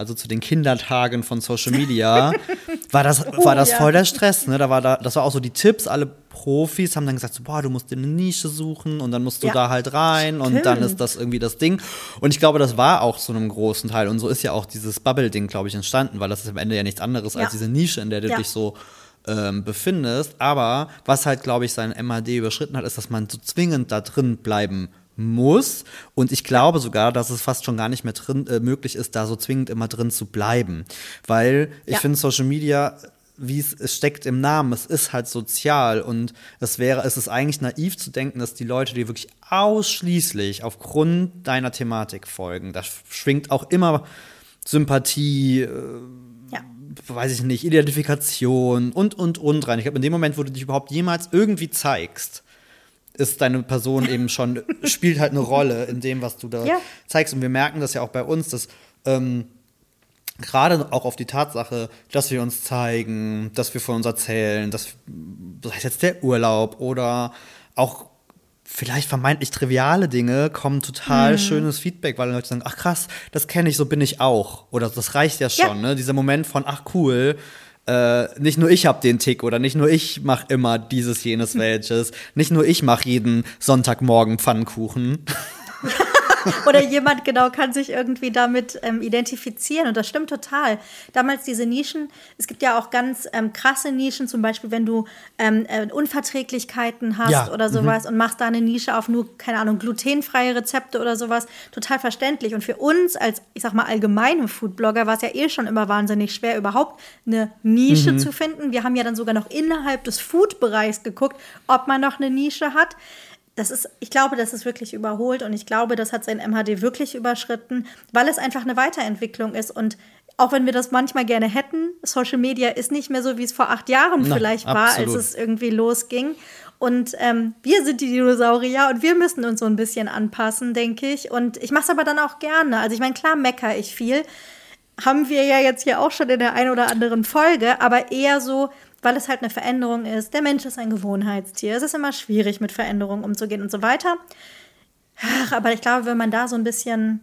B: also zu den Kindertagen von Social Media, war das, war das voll der Stress. Ne? Da war da, das war auch so die Tipps, alle Profis haben dann gesagt, so, boah, du musst dir eine Nische suchen und dann musst du
A: Ja.
B: da halt rein und dann
A: Stimmt.
B: ist das irgendwie das Ding. Und ich glaube, das war auch zu einem großen Teil. Und so ist ja auch dieses Bubble-Ding, glaube ich, entstanden, weil das ist am Ende ja nichts anderes
A: Ja.
B: als diese Nische, in der du
A: Ja.
B: dich so ähm, befindest. Aber was halt, glaube ich, sein MAD überschritten hat, ist, dass man so zwingend da drin bleiben muss. Und ich glaube sogar, dass es fast schon gar nicht mehr drin, äh, möglich ist, da so zwingend immer drin zu bleiben. Weil ich
A: Ja.
B: finde Social Media wie es, es steckt im Namen, es ist halt sozial und es wäre, es ist eigentlich naiv zu denken, dass die Leute dir wirklich ausschließlich aufgrund deiner Thematik folgen. Da schwingt auch immer Sympathie, äh,
A: Ja.
B: weiß ich nicht, Identifikation und, und, und rein. Ich glaube, in dem Moment, wo du dich überhaupt jemals irgendwie zeigst, ist deine Person eben schon, spielt halt eine Rolle in dem, was du da
A: Ja.
B: zeigst. Und wir merken das ja auch bei uns, dass ähm, gerade auch auf die Tatsache, dass wir uns zeigen, dass wir von uns erzählen, dass, sei es jetzt der Urlaub oder auch vielleicht vermeintlich triviale Dinge, kommen total schönes Feedback, weil Leute sagen, ach krass, das kenne ich, so bin ich auch. Oder das reicht ja schon,
A: Ja.
B: ne? Dieser Moment von, ach cool, äh, nicht nur ich habe den Tick oder nicht nur ich mache immer dieses, jenes, welches, nicht nur ich mache jeden Sonntagmorgen Pfannkuchen.
A: Oder jemand genau kann sich irgendwie damit ähm, identifizieren. Und das stimmt total. Damals diese Nischen, es gibt ja auch ganz ähm, krasse Nischen, zum Beispiel, wenn du ähm, äh, Unverträglichkeiten hast
B: Ja,
A: oder sowas und machst da eine Nische auf nur, keine Ahnung, glutenfreie Rezepte oder sowas. Total verständlich. Und für uns als, ich sag mal, allgemeine Foodblogger war es ja eh schon immer wahnsinnig schwer, überhaupt eine Nische zu finden. Wir haben ja dann sogar noch innerhalb des Food-Bereichs geguckt, ob man noch eine Nische hat das ist, ich glaube, das ist wirklich überholt und ich glaube, das hat sein MHD wirklich überschritten, weil es einfach eine Weiterentwicklung ist und auch wenn wir das manchmal gerne hätten, Social Media ist nicht mehr so, wie es vor acht Jahren
B: Na,
A: vielleicht war,
B: absolut.
A: als es irgendwie losging. Und ähm, wir sind die Dinosaurier und wir müssen uns so ein bisschen anpassen, denke ich. Und ich mache es aber dann auch gerne. Also ich meine, klar meckere ich viel, haben wir ja jetzt hier auch schon in der einen oder anderen Folge, aber eher so, weil es halt eine Veränderung ist. Der Mensch ist ein Gewohnheitstier. Es ist immer schwierig, mit Veränderungen umzugehen und so weiter. Ach, aber ich glaube, wenn man da so ein bisschen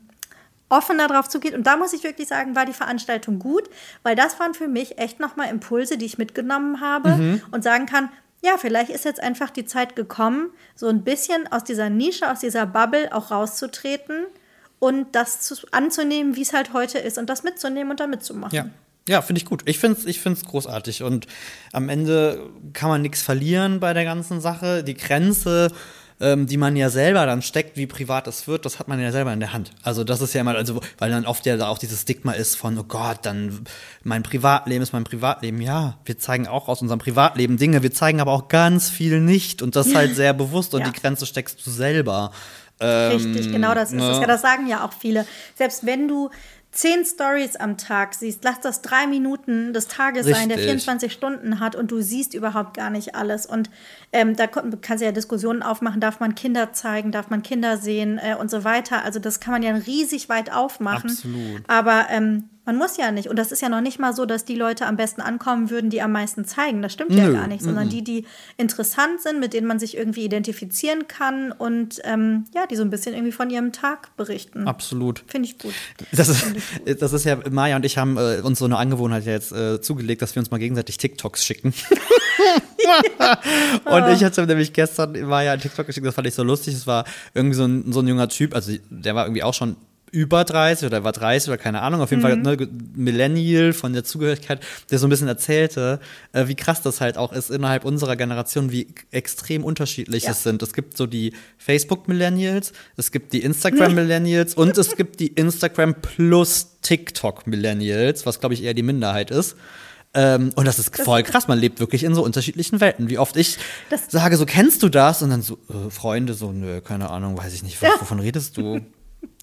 A: offener drauf zugeht. Und da muss ich wirklich sagen, war die Veranstaltung gut, weil das waren für mich echt nochmal Impulse, die ich mitgenommen habe mhm. und sagen kann, ja, vielleicht ist jetzt einfach die Zeit gekommen, so ein bisschen aus dieser Nische, aus dieser Bubble auch rauszutreten und das zu, anzunehmen, wie es halt heute ist und das mitzunehmen und da mitzumachen.
B: Ja. Ja, finde ich gut. Ich finde es ich find's großartig. Und am Ende kann man nichts verlieren bei der ganzen Sache. Die Grenze ähm, die man ja selber dann steckt, wie privat es wird, das hat man ja selber in der Hand. Also das ist ja immer, also weil dann oft ja auch dieses Stigma ist von, oh Gott, dann mein Privatleben ist mein Privatleben. Ja, wir zeigen auch aus unserem Privatleben Dinge, wir zeigen aber auch ganz viel nicht und das halt sehr bewusst und ja. die Grenze steckst du selber.
A: Richtig, genau das ist ne? es. Ja, das sagen ja auch viele. Selbst wenn du zehn Stories am Tag siehst, lass das drei Minuten des Tages Richtig. sein, der 24 Stunden hat und du siehst überhaupt gar nicht alles. Und ähm, da kannst du ja Diskussionen aufmachen, darf man Kinder zeigen, darf man Kinder sehen äh, und so weiter. Also das kann man ja riesig weit aufmachen. Absolut. Aber ähm, man muss ja nicht. Und das ist ja noch nicht mal so, dass die Leute am besten ankommen würden, die am meisten zeigen. Das stimmt Nö. ja gar nicht, sondern die, die interessant sind, mit denen man sich irgendwie identifizieren kann und ähm, ja, die so ein bisschen irgendwie von ihrem Tag berichten.
B: Absolut.
A: Finde ich gut.
B: Das ist, gut. das ist ja, Maja und ich haben äh, uns so eine Angewohnheit jetzt äh, zugelegt, dass wir uns mal gegenseitig TikToks schicken. und ich hatte nämlich gestern Maja ein TikTok geschickt, das fand ich so lustig. Es war irgendwie so ein, so ein junger Typ, also der war irgendwie auch schon über 30 oder war 30 oder keine Ahnung, auf jeden mhm. Fall ne, Millennial von der Zugehörigkeit, der so ein bisschen erzählte, äh, wie krass das halt auch ist innerhalb unserer Generation, wie extrem unterschiedlich ja. es sind. Es gibt so die Facebook-Millennials, es gibt die Instagram-Millennials und es gibt die Instagram plus TikTok-Millennials, was glaube ich eher die Minderheit ist. Ähm, und das ist das voll krass. Man lebt wirklich in so unterschiedlichen Welten. Wie oft ich sage, so kennst du das? Und dann so, äh, Freunde, so, nö, keine Ahnung, weiß ich nicht, wovon redest du?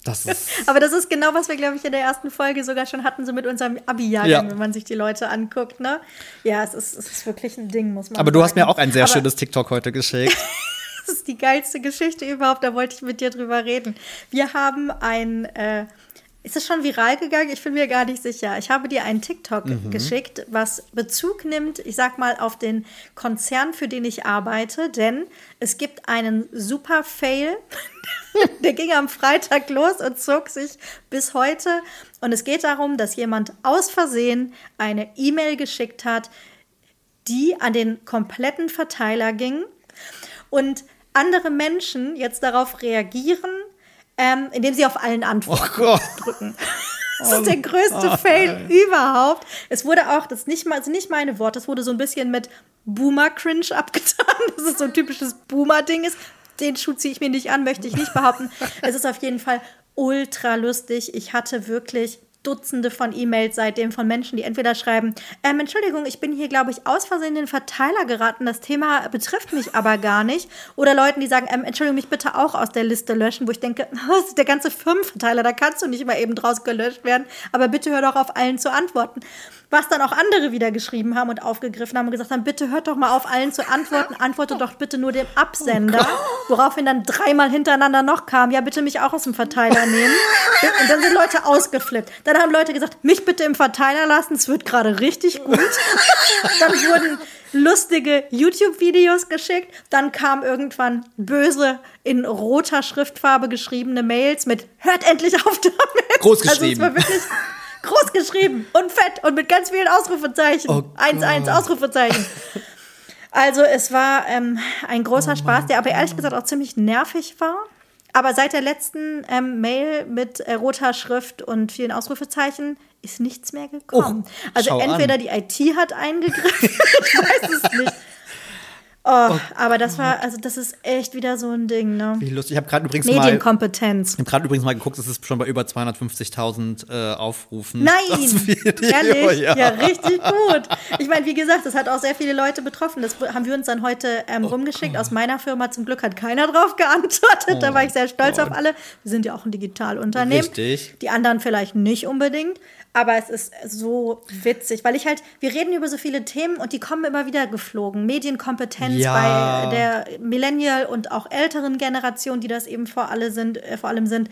A: Das Aber das ist genau, was wir, glaube ich, in der ersten Folge sogar schon hatten, so mit unserem Abi-Jahrgang, ja. wenn man sich die Leute anguckt. Ne? Ja, es ist, es ist wirklich ein Ding, muss man
B: Aber
A: sagen.
B: du hast mir auch ein sehr Aber schönes TikTok heute geschickt.
A: das ist die geilste Geschichte überhaupt, da wollte ich mit dir drüber reden. Wir haben ein. Äh, ist es schon viral gegangen? Ich bin mir gar nicht sicher. Ich habe dir einen TikTok mhm. geschickt, was Bezug nimmt, ich sag mal, auf den Konzern, für den ich arbeite, denn es gibt einen super Fail. Der ging am Freitag los und zog sich bis heute. Und es geht darum, dass jemand aus Versehen eine E-Mail geschickt hat, die an den kompletten Verteiler ging. Und andere Menschen jetzt darauf reagieren, ähm, indem sie auf allen Antworten oh drücken. Das ist der größte oh, Fail überhaupt. Es wurde auch, das nicht mal, sind nicht meine Worte, es wurde so ein bisschen mit Boomer-Cringe abgetan, dass es so ein typisches Boomer-Ding ist. Den Schuh ziehe ich mir nicht an, möchte ich nicht behaupten. es ist auf jeden Fall ultra lustig. Ich hatte wirklich Dutzende von E-Mails seitdem von Menschen, die entweder schreiben, ähm, Entschuldigung, ich bin hier, glaube ich, aus Versehen in den Verteiler geraten, das Thema betrifft mich aber gar nicht. Oder Leuten, die sagen, ähm, Entschuldigung, mich bitte auch aus der Liste löschen, wo ich denke, das ist der ganze Firmenverteiler, da kannst du nicht mal eben draus gelöscht werden, aber bitte hör doch auf, allen zu antworten. Was dann auch andere wieder geschrieben haben und aufgegriffen haben und gesagt haben, bitte hört doch mal auf, allen zu antworten, antworte doch bitte nur dem Absender, woraufhin dann dreimal hintereinander noch kam, ja, bitte mich auch aus dem Verteiler nehmen. Und dann sind Leute ausgeflippt. Dann haben Leute gesagt, mich bitte im Verteiler lassen, es wird gerade richtig gut. dann wurden lustige YouTube-Videos geschickt. Dann kam irgendwann böse in roter Schriftfarbe geschriebene Mails mit Hört endlich auf damit.
B: Groß geschrieben. Also es war wirklich
A: Groß geschrieben und fett und mit ganz vielen Ausrufezeichen. 1-1 oh Ausrufezeichen. Also es war ähm, ein großer oh Spaß, der aber ehrlich gesagt auch ziemlich nervig war. Aber seit der letzten ähm, Mail mit äh, roter Schrift und vielen Ausrufezeichen ist nichts mehr gekommen. Oh, also entweder an. die IT hat eingegriffen, ich weiß es nicht. Oh, oh, aber das war, also das ist echt wieder so ein Ding, ne?
B: Wie lustig. Ich habe gerade übrigens
A: Medienkompetenz.
B: ich habe gerade übrigens mal geguckt, es ist schon bei über 250.000 äh, Aufrufen.
A: Nein! Ehrlich? Ja. ja. richtig gut. Ich meine, wie gesagt, das hat auch sehr viele Leute betroffen. Das haben wir uns dann heute ähm, oh rumgeschickt. Gott. Aus meiner Firma zum Glück hat keiner drauf geantwortet. da war ich sehr stolz Gott. auf alle. Wir sind ja auch ein Digitalunternehmen. Richtig. Die anderen vielleicht nicht unbedingt. Aber es ist so witzig, weil ich halt, wir reden über so viele Themen und die kommen immer wieder geflogen. Medienkompetenz ja. bei der Millennial und auch älteren Generation, die das eben vor, alle sind, äh, vor allem sind.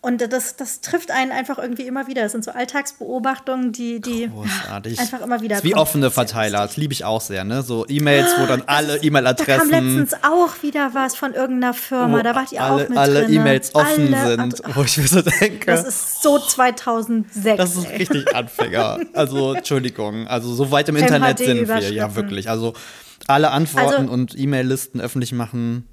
A: Und das, das trifft einen einfach irgendwie immer wieder. Das sind so Alltagsbeobachtungen, die, die
B: Großartig.
A: einfach immer wieder
B: Das ist Wie offene Verteiler, das liebe ich auch sehr, ne? So E-Mails, wo dann alle
A: Da kam
B: E-Mail-Adressen,
A: letztens auch wieder was von irgendeiner Firma. da wart ihr
B: alle,
A: auch mit
B: alle. E-Mails offen
A: Alle-
B: sind,
A: Ach,
B: wo ich mir so denke,
A: Das ist so 2006.
B: das ist richtig Anfänger. Also, Entschuldigung, also so weit im
A: MHD
B: Internet sind wir, ja wirklich. Also alle Antworten
A: Also-
B: und E-Mail-Listen öffentlich machen,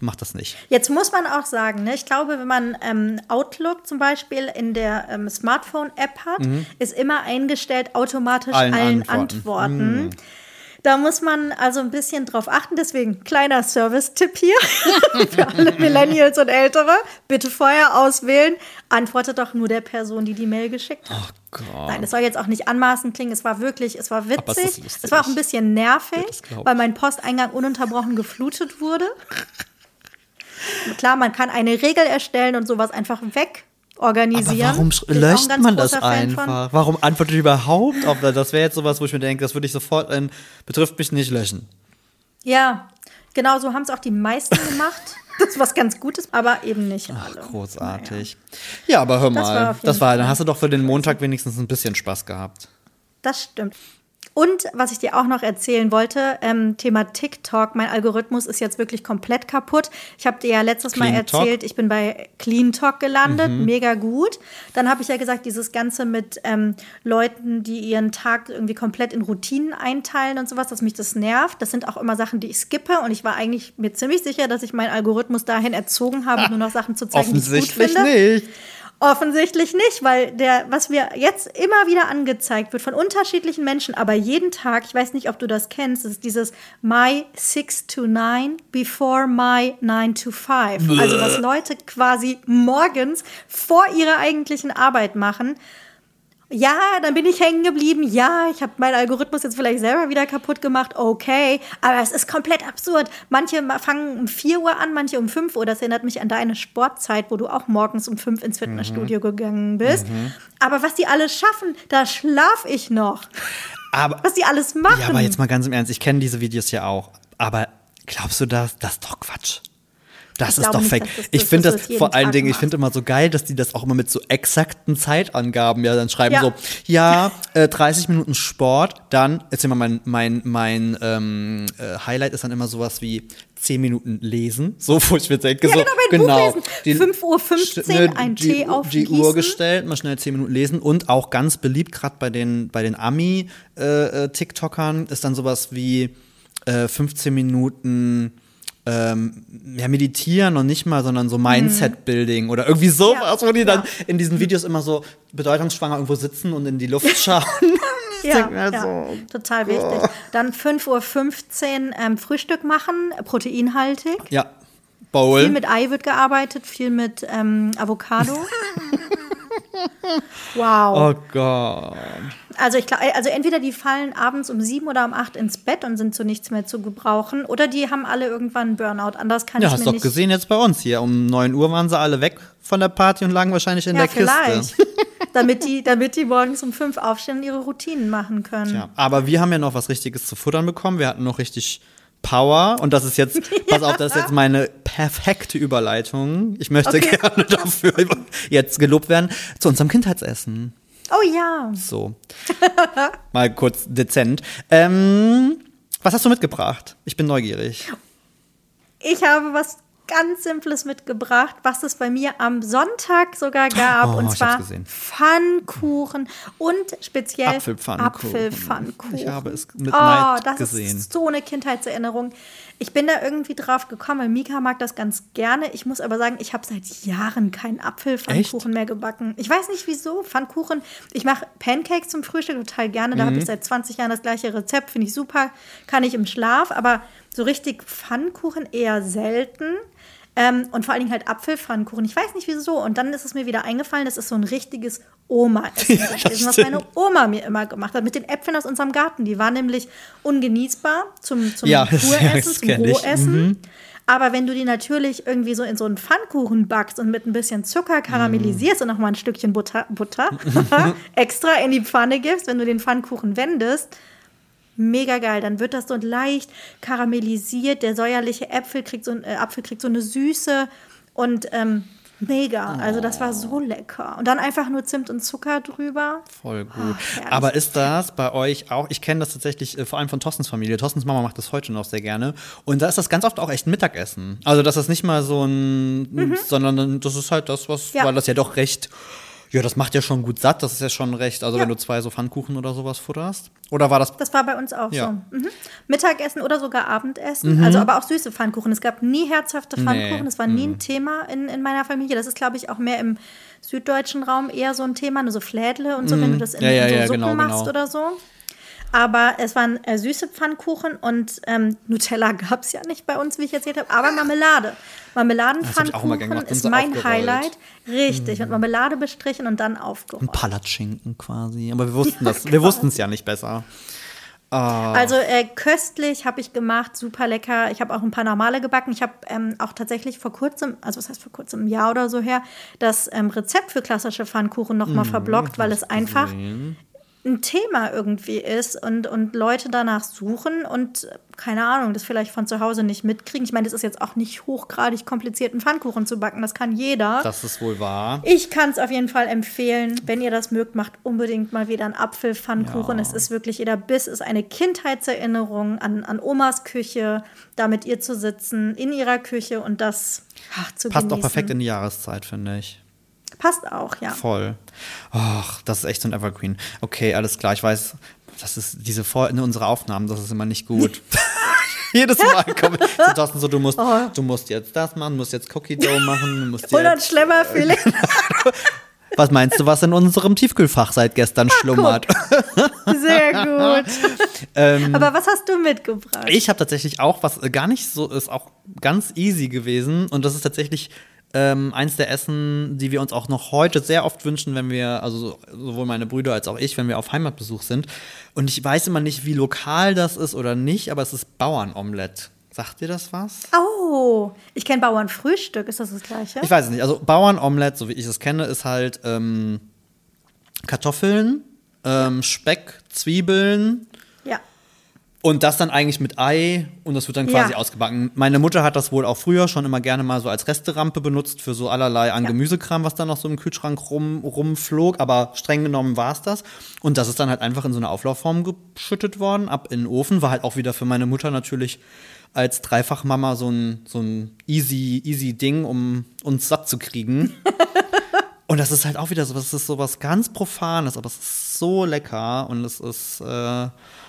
B: macht das nicht.
A: Jetzt muss man auch sagen, ne, ich glaube, wenn man ähm, Outlook zum Beispiel in der ähm, Smartphone-App hat, ist immer eingestellt automatisch allen,
B: Allen
A: Antworten.
B: Antworten.
A: Da muss man also ein bisschen drauf achten. Deswegen kleiner Service-Tipp hier für alle Millennials und Ältere. Bitte vorher auswählen. Antwortet doch nur der Person, die die Mail geschickt hat.
B: Oh Gott.
A: Nein, es soll jetzt auch nicht anmaßend klingen. Es war wirklich, es war
B: es
A: witzig.
B: lustig.
A: Es war auch ein bisschen nervig,
B: das
A: weil mein Posteingang ununterbrochen geflutet wurde. Klar, man kann eine Regel erstellen und sowas einfach weg
B: Aber
A: organisieren.
B: warum
A: auch ein
B: löscht man das einfach? Warum antwortet überhaupt auf das? Das wäre jetzt sowas, wo ich mir denke, das würde ich sofort in betrifft mich nicht löschen.
A: Ja, genau so haben es auch die meisten gemacht. Das ist was ganz Gutes, aber eben nicht alle.
B: Großartig. Ja, aber hör
A: Das war
B: mal,
A: auf jeden
B: das war, dann hast du doch für den Montag wenigstens ein bisschen Spaß gehabt.
A: Das stimmt. Und was ich dir auch noch erzählen wollte, ähm, Thema TikTok, mein Algorithmus ist jetzt wirklich komplett kaputt. Ich habe dir ja letztes Mal
B: Clean Talk?
A: erzählt, ich bin bei Clean Talk gelandet, mega gut. Dann habe ich ja gesagt, dieses Ganze mit ähm, Leuten, die ihren Tag irgendwie komplett in Routinen einteilen und sowas, dass mich das nervt. Das sind auch immer Sachen, die ich skippe und ich war eigentlich mir ziemlich sicher, dass ich meinen Algorithmus dahin erzogen habe, nur noch Sachen zu zeigen, die ich gut
B: Offensichtlich
A: finde.
B: nicht.
A: Offensichtlich nicht, weil der, was mir jetzt immer wieder angezeigt wird von unterschiedlichen Menschen, aber jeden Tag, ich weiß nicht, ob du das kennst, ist dieses My 6 to 9 before my 9 to 5. Also was Leute quasi morgens vor ihrer eigentlichen Arbeit machen. Ja, dann bin ich hängen geblieben. Ja, ich habe meinen Algorithmus jetzt vielleicht selber wieder kaputt gemacht. Okay, aber es ist komplett absurd. Manche ma- fangen um 4 Uhr an, manche um 5 Uhr. Das erinnert mich an deine Sportzeit, wo du auch morgens um 5 ins Fitnessstudio gegangen bist. Aber was die alles schaffen, da schlaf ich noch.
B: Aber,
A: Was die alles machen.
B: ja, aber jetzt mal ganz im Ernst, ich kenne diese Videos ja auch. Aber glaubst du das? Das ist doch Quatsch. Das
A: Ich
B: ist doch
A: nicht,
B: fake.
A: das-
B: ich finde
A: das
B: das, vor allen
A: Tag
B: Dingen, ich
A: macht.
B: finde immer so geil, dass die das auch immer mit so exakten Zeitangaben ja dann schreiben.
A: Ja.
B: So, ja, äh, 30 Minuten Sport, dann, jetzt immer mein, mein, mein ähm, äh, Highlight ist dann immer sowas wie 10 Minuten lesen. So, wo ich mir denke,
A: Ja,
B: so,
A: genau, lesen. 5:15 Uhr
B: St-
A: ein
B: die,
A: Tee
B: Die
A: aufgießen.
B: Uhr gestellt, mal schnell 10 Minuten lesen und auch ganz beliebt, gerade bei den, bei den Ami-TikTokern, ist dann sowas wie äh, 15 Minuten ähm, ja, meditieren und nicht mal, sondern so Mindset-Building oder irgendwie sowas,
A: Ja,
B: wo die dann
A: ja.
B: in diesen Videos immer so bedeutungsschwanger irgendwo sitzen und in die Luft schauen.
A: Ja, ja
B: so,
A: total wichtig. Dann 5.15 Uhr ähm, Frühstück machen, proteinhaltig.
B: ja, Bowl.
A: Viel mit Ei wird gearbeitet, viel mit ähm, Avocado. wow.
B: oh Gott.
A: Also ich glaube, also entweder die fallen abends um sieben oder um acht ins Bett und sind zu nichts mehr zu gebrauchen, oder die haben alle irgendwann einen Burnout. Anders kann
B: Ja,
A: ich
B: hast
A: mir
B: doch
A: nicht.
B: gesehen jetzt bei uns hier. Um 9 Uhr waren sie alle weg von der Party und lagen wahrscheinlich in
A: ja,
B: der Kiste.
A: vielleicht. damit, die, damit die morgens um fünf aufstehen und ihre Routinen machen können.
B: Ja, aber wir haben ja noch was Richtiges zu futtern bekommen. Wir hatten noch richtig Power. Und das ist jetzt, pass auf, das ist jetzt meine perfekte Überleitung. Ich möchte
A: Okay.
B: gerne dafür jetzt gelobt werden zu unserem Kindheitsessen.
A: Oh ja.
B: So. Mal kurz dezent. Ähm, was hast du mitgebracht? Ich bin neugierig.
A: Ich habe was ganz Simples mitgebracht, was es bei mir am Sonntag sogar gab.
B: Oh,
A: und zwar. Pfannkuchen und speziell
B: Apfelpfannkuchen.
A: Apfelpfannkuchen.
B: Ich habe es mit
A: oh,
B: Neid
A: das
B: gesehen.
A: ist so eine Kindheitserinnerung. Ich bin da irgendwie drauf gekommen, weil Mika mag das ganz gerne. Ich muss aber sagen, ich habe seit Jahren keinen Apfelpfannkuchen mehr gebacken. Ich weiß nicht wieso. Pfannkuchen, ich mache Pancakes zum Frühstück total gerne. Da habe
B: Mhm.
A: ich seit 20 Jahren das gleiche Rezept. Finde ich super. Kann ich im Schlaf. Aber so richtig Pfannkuchen eher selten. Ähm, und vor allen Dingen halt Apfelpfannkuchen. Ich weiß nicht wieso. Und dann ist es mir wieder eingefallen, das ist so ein richtiges Oma-Essen gewesen, was meine Oma mir immer gemacht hat. Mit den Äpfeln aus unserem Garten. Die waren nämlich ungenießbar zum, zum
B: Ja, das
A: zum
B: ich.
A: Rohessen.
B: Mhm.
A: Aber wenn du die natürlich irgendwie so in so einen Pfannkuchen backst und mit ein bisschen Zucker karamellisierst und noch mal ein Stückchen Butter, Butter extra in die Pfanne gibst, wenn du den Pfannkuchen wendest, mega geil. Dann wird das so leicht karamellisiert. Der säuerliche Äpfel kriegt so, ein- äh, Apfel kriegt so eine Süße und ähm, Mega. Also das war so lecker. Und dann einfach nur Zimt und Zucker drüber.
B: Voll gut. Aber ist das bei euch auch, ich kenne das tatsächlich äh, vor allem von Thorstens Familie. Thorstens Mama macht das heute noch sehr gerne. Und da ist das ganz oft auch echt ein Mittagessen. Also das ist nicht mal so ein, sondern das ist halt das, was,
A: Ja.
B: weil das ja doch recht, ja, das macht ja schon gut satt. Das ist ja schon recht, also
A: Ja.
B: wenn du zwei so Pfannkuchen oder sowas futterst. Oder war das,
A: Das war bei uns auch
B: Ja.
A: so. Mhm. Mittagessen oder sogar Abendessen. Also aber auch süße Pfannkuchen. Es gab nie herzhafte
B: Nee.
A: Pfannkuchen. Das war nie ein Thema in, in meiner Familie. Das ist, glaube ich, auch mehr im süddeutschen Raum eher so ein Thema. Nur so Flädle und so, wenn du das in,
B: Ja,
A: in so Suppen
B: genau,
A: machst
B: genau.
A: oder so. Aber es waren äh, süße Pfannkuchen und ähm, Nutella gab es ja nicht bei uns, wie ich erzählt habe, aber Marmelade. Marmeladenpfannkuchen
B: und
A: ist mein
B: aufgerollt.
A: Richtig, Richtig, mit Marmelade bestrichen und dann aufgerollt.
B: ein Palatschinken quasi? Aber wir wussten das, wir wussten es ja nicht besser.
A: Also äh, köstlich habe ich gemacht, super lecker. Ich habe auch ein paar normale gebacken. Ich habe ähm, auch tatsächlich vor kurzem, also was heißt vor kurzem, ein Jahr oder so her, das ähm, Rezept für klassische Pfannkuchen nochmal
B: Mhm,
A: verblockt, weil es einfach ein Thema irgendwie ist und, und Leute danach suchen und keine Ahnung, das vielleicht von zu Hause nicht mitkriegen. Ich meine, das ist jetzt auch nicht hochgradig kompliziert, einen Pfannkuchen zu backen. Das kann jeder.
B: Das ist wohl wahr.
A: Ich kann es auf jeden Fall empfehlen. Wenn ihr das mögt, macht unbedingt mal wieder einen Apfelpfannkuchen.
B: Ja.
A: Es ist wirklich, jeder Biss ist eine Kindheitserinnerung an, an Omas Küche, da mit ihr zu sitzen, in ihrer Küche und das ach, zu
B: Passt auch
A: genießen.
B: perfekt in die Jahreszeit, finde ich.
A: Passt auch, ja.
B: Voll. Ach, das ist echt so ein Evergreen. Okay, alles klar. Ich weiß, das ist diese Vor in unsere Aufnahmen, das ist immer nicht gut. Jedes Mal kommen so, Thorsten, so du musst, du musst jetzt das machen, du musst jetzt Cookie Dough machen, du musst jetzt,
A: schlimmer Feeling.
B: Was meinst du, was in unserem Tiefkühlfach seit gestern schlummert?
A: Sehr gut.
B: Ähm,
A: Aber was hast du mitgebracht?
B: Ich habe tatsächlich auch was äh, gar nicht so ist auch ganz easy gewesen und das ist tatsächlich ähm, eins der Essen, die wir uns auch noch heute sehr oft wünschen, wenn wir, also sowohl meine Brüder als auch ich, wenn wir auf Heimatbesuch sind. Und ich weiß immer nicht, wie lokal das ist oder nicht, aber es ist Bauernomelett. Sagt dir das was?
A: Oh, ich kenne Bauernfrühstück. Ist das das Gleiche?
B: Ich weiß es nicht. Also Bauernomelett, so wie ich es kenne, ist halt ähm, Kartoffeln, ähm, Speck, Zwiebeln. Und das dann eigentlich mit Ei und das wird dann quasi
A: Ja.
B: ausgebacken. Meine Mutter hat das wohl auch früher schon immer gerne mal so als Resterampe benutzt für so allerlei an
A: Ja.
B: Gemüsekram, was dann noch so im Kühlschrank rum, rumflog. Aber streng genommen war es das. Und das ist dann halt einfach in so eine Auflaufform geschüttet worden, ab in den Ofen. War halt auch wieder für meine Mutter natürlich als Dreifachmama so ein, so ein easy, easy Ding, um uns satt zu kriegen. Und das ist halt auch wieder so, das ist so was ganz Profanes, aber es ist so lecker und es ist, äh,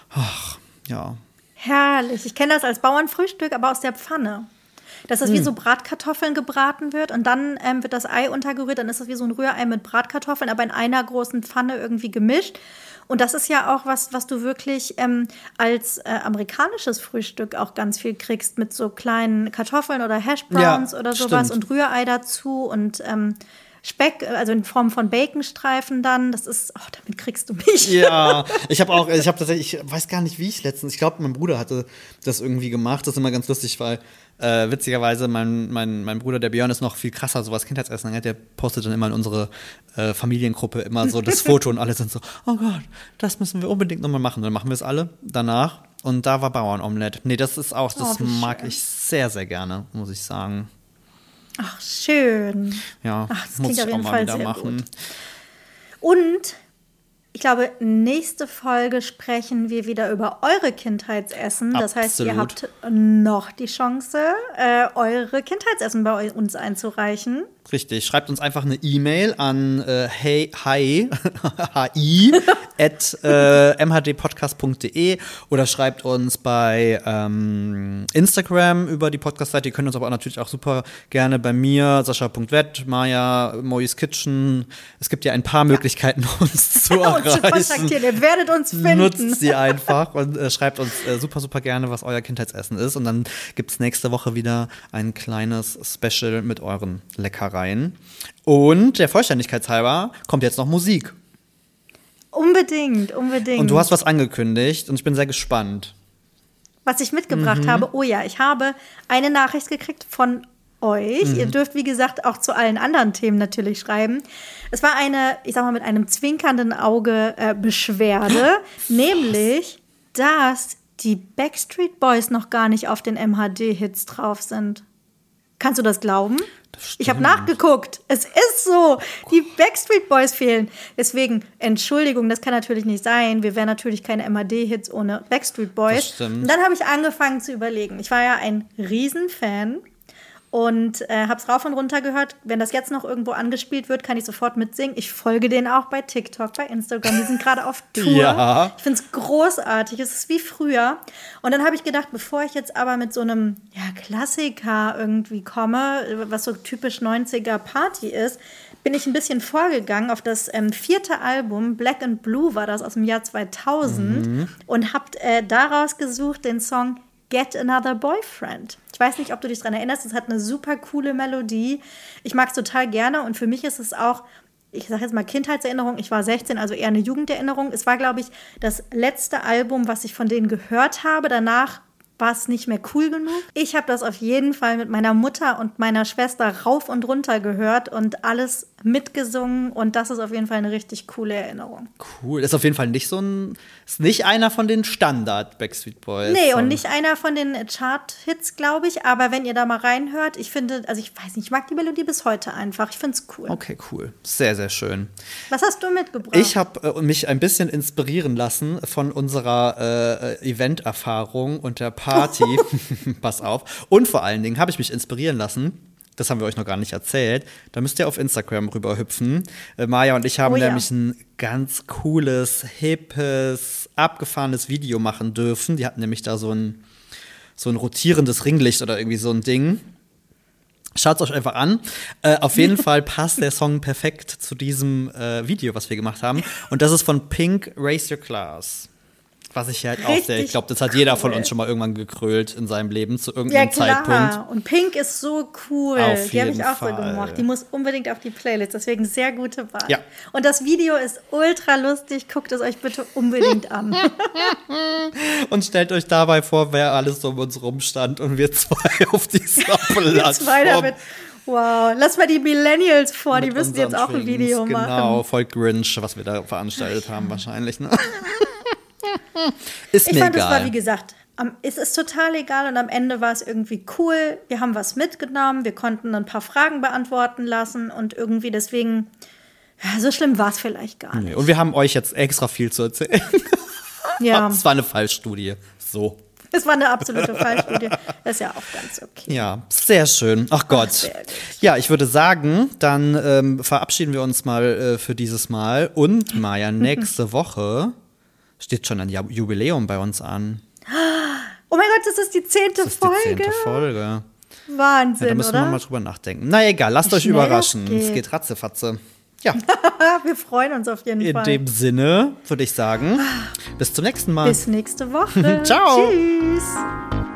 B: ach, ja.
A: Herrlich. Ich kenne das als Bauernfrühstück, aber aus der Pfanne. Dass das
B: Hm.
A: wie so Bratkartoffeln gebraten wird und dann ähm, wird das Ei untergerührt, dann ist das wie so ein Rührei mit Bratkartoffeln, aber in einer großen Pfanne irgendwie gemischt. Und das ist ja auch was, was du wirklich ähm, als äh, amerikanisches Frühstück auch ganz viel kriegst mit so kleinen Kartoffeln oder Hashbrowns
B: Ja,
A: oder sowas
B: stimmt.
A: und Rührei dazu und ähm, Speck, also in Form von Baconstreifen dann. Das ist, oh, damit kriegst du mich.
B: Ja, ich habe auch, ich habe tatsächlich, ich weiß gar nicht, wie ich letztens, ich glaube, mein Bruder hatte das irgendwie gemacht. Das ist immer ganz lustig, weil äh, witzigerweise mein, mein, mein Bruder, der Björn, ist noch viel krasser, so was Kindheitsessen angeht. Der postet dann immer in unsere äh, Familiengruppe immer so das Foto und alle sind so, oh Gott, das müssen wir unbedingt nochmal machen. Dann machen wir es alle danach. Und da war Bauernomelett. Nee, das ist auch, das
A: Oh,
B: mag
A: schön.
B: ich sehr, sehr gerne, muss ich sagen.
A: Ach, schön.
B: Ja,
A: Ach, das
B: muss ich
A: auf jeden Fall
B: wieder
A: sehr
B: machen.
A: gut. Und ich glaube, nächste Folge sprechen wir wieder über eure Kindheitsessen. Das heißt, ihr
B: Absolut.
A: habt noch die Chance, äh, eure Kindheitsessen bei uns einzureichen.
B: Richtig, schreibt uns einfach eine E-Mail an äh, hey, hi, hi at äh, mhdpodcast.de oder schreibt uns bei ähm, Instagram über die Podcast-Seite. Ihr könnt uns aber auch natürlich auch super gerne bei mir, sascha.wett, Maya, Mois Kitchen. Es gibt ja ein paar Möglichkeiten, uns zu
A: uns zu
B: erreichen.
A: kontaktieren. Ihr werdet uns finden.
B: Nutzt sie einfach und äh, schreibt uns äh, super, super gerne, was euer Kindheitsessen ist. Und dann gibt es nächste Woche wieder ein kleines Special mit euren Leckereien. Und der Vollständigkeit halber kommt jetzt noch Musik.
A: Unbedingt, unbedingt.
B: Und du hast was angekündigt und ich bin sehr gespannt.
A: was ich mitgebracht
B: Mhm.
A: habe. Oh ja, ich habe eine Nachricht gekriegt von euch.
B: Mhm.
A: Ihr dürft, wie gesagt, auch zu allen anderen Themen natürlich schreiben. Es war eine, ich sag mal, mit einem zwinkernden Auge äh, Beschwerde, nämlich, dass die Backstreet Boys noch gar nicht auf den MHD-Hits drauf sind. Kannst du das glauben? Ich habe nachgeguckt. Es ist so. Die Backstreet Boys fehlen. Deswegen, Entschuldigung, das kann natürlich nicht sein. Wir wären natürlich keine MAD-Hits ohne Backstreet Boys.
B: Das stimmt.
A: Und dann habe ich angefangen zu überlegen. Ich war ja ein Riesenfan und äh, habe es rauf und runter gehört. Wenn das jetzt noch irgendwo angespielt wird, kann ich sofort mitsingen. Ich folge denen auch bei TikTok, bei Instagram. Die sind gerade auf Tour.
B: Ja.
A: Ich finde es großartig. Es ist wie früher. Und dann habe ich gedacht, bevor ich jetzt aber mit so einem ja, Klassiker irgendwie komme, was so typisch 90er Party ist, bin ich ein bisschen vorgegangen auf das ähm, vierte Album, Black and Blue war das aus dem Jahr 2000 und habe äh, daraus gesucht den Song Get Another Boyfriend. Ich weiß nicht, ob du dich daran erinnerst, es hat eine super coole Melodie. Ich mag es total gerne und für mich ist es auch, ich sage jetzt mal Kindheitserinnerung, ich war 16, also eher eine Jugenderinnerung. Es war, glaube ich, das letzte Album, was ich von denen gehört habe. Danach war es nicht mehr cool genug. Ich habe das auf jeden Fall mit meiner Mutter und meiner Schwester rauf und runter gehört und alles mitgesungen und das ist auf jeden Fall eine richtig coole Erinnerung.
B: Cool. Ist auf jeden Fall nicht so ein. Ist nicht einer von den Standard Backstreet Boys.
A: Nee, und nicht einer von den Chart-Hits, glaube ich. Aber wenn ihr da mal reinhört, ich finde, also ich weiß nicht, ich mag die Melodie bis heute einfach. Ich finde es cool.
B: Okay, cool. Sehr, sehr schön.
A: Was hast du mitgebracht?
B: Ich habe äh, mich ein bisschen inspirieren lassen von unserer äh, Event-Erfahrung und der Party. Pass auf. Und vor allen Dingen habe ich mich inspirieren lassen. Das haben wir euch noch gar nicht erzählt. Da müsst ihr auf Instagram rüberhüpfen. Äh, Maja und ich haben
A: Oh ja.
B: nämlich ein ganz cooles, hippes, abgefahrenes Video machen dürfen. Die hatten nämlich da so ein, so ein rotierendes Ringlicht oder irgendwie so ein Ding. Schaut es euch einfach an. Äh, auf jeden Fall passt der Song perfekt zu diesem äh, Video, was wir gemacht haben. Und das ist von Pink Raise Your Class. Was ich halt auch sehr, ich glaube, das hat jeder von uns schon mal irgendwann gekrölt in seinem Leben zu
A: ja,
B: irgendeinem
A: klar.
B: Zeitpunkt.
A: Und Pink ist so cool.
B: Auf
A: die habe ich auch so
B: Fall.
A: gemacht. Die muss unbedingt auf die Playlist. Deswegen sehr gute Wahl.
B: Ja.
A: Und das Video ist ultra lustig. Guckt es euch bitte unbedingt an.
B: Und stellt euch dabei vor, wer alles um uns rumstand und wir zwei auf dieser
A: Jetzt weiter
B: Plattform.
A: mit. Wow, lass mal die Millennials vor, die müssen jetzt auch ein. Video
B: Genau,
A: machen.
B: voll Grinch, was wir da veranstaltet haben wahrscheinlich. Ne? Ist
A: Ich
B: mir
A: fand, es war
B: egal.
A: wie gesagt, am, es ist total egal und am Ende war es irgendwie cool. Wir haben was mitgenommen, wir konnten ein paar Fragen beantworten lassen und irgendwie deswegen, ja, so schlimm war es vielleicht gar nicht.
B: Nee, Und wir haben euch jetzt extra viel zu erzählen.
A: Ja,
B: Es war eine Fallstudie. So.
A: es war eine absolute Fallstudie. Das ist ja auch ganz okay.
B: Ja, sehr schön. Ach Gott.
A: gut.
B: ja, ich würde sagen, dann ähm, verabschieden wir uns mal äh, für dieses Mal. Und Maja, nächste Woche steht schon ein Ju- Jubiläum bei uns an.
A: Oh mein Gott, das ist die zehnte
B: Das ist die
A: Folge.
B: zehnte Folge.
A: Wahnsinn,
B: Ja, da müssen
A: oder?
B: wir mal drüber nachdenken. Na egal, lasst
A: Wie
B: euch überraschen.
A: geht.
B: Es geht ratzefatze. Ja,
A: wir freuen uns auf jeden
B: in
A: Fall.
B: dem Sinne würde ich sagen, bis zum nächsten Mal.
A: Bis nächste Woche.
B: Ciao.
A: Tschüss.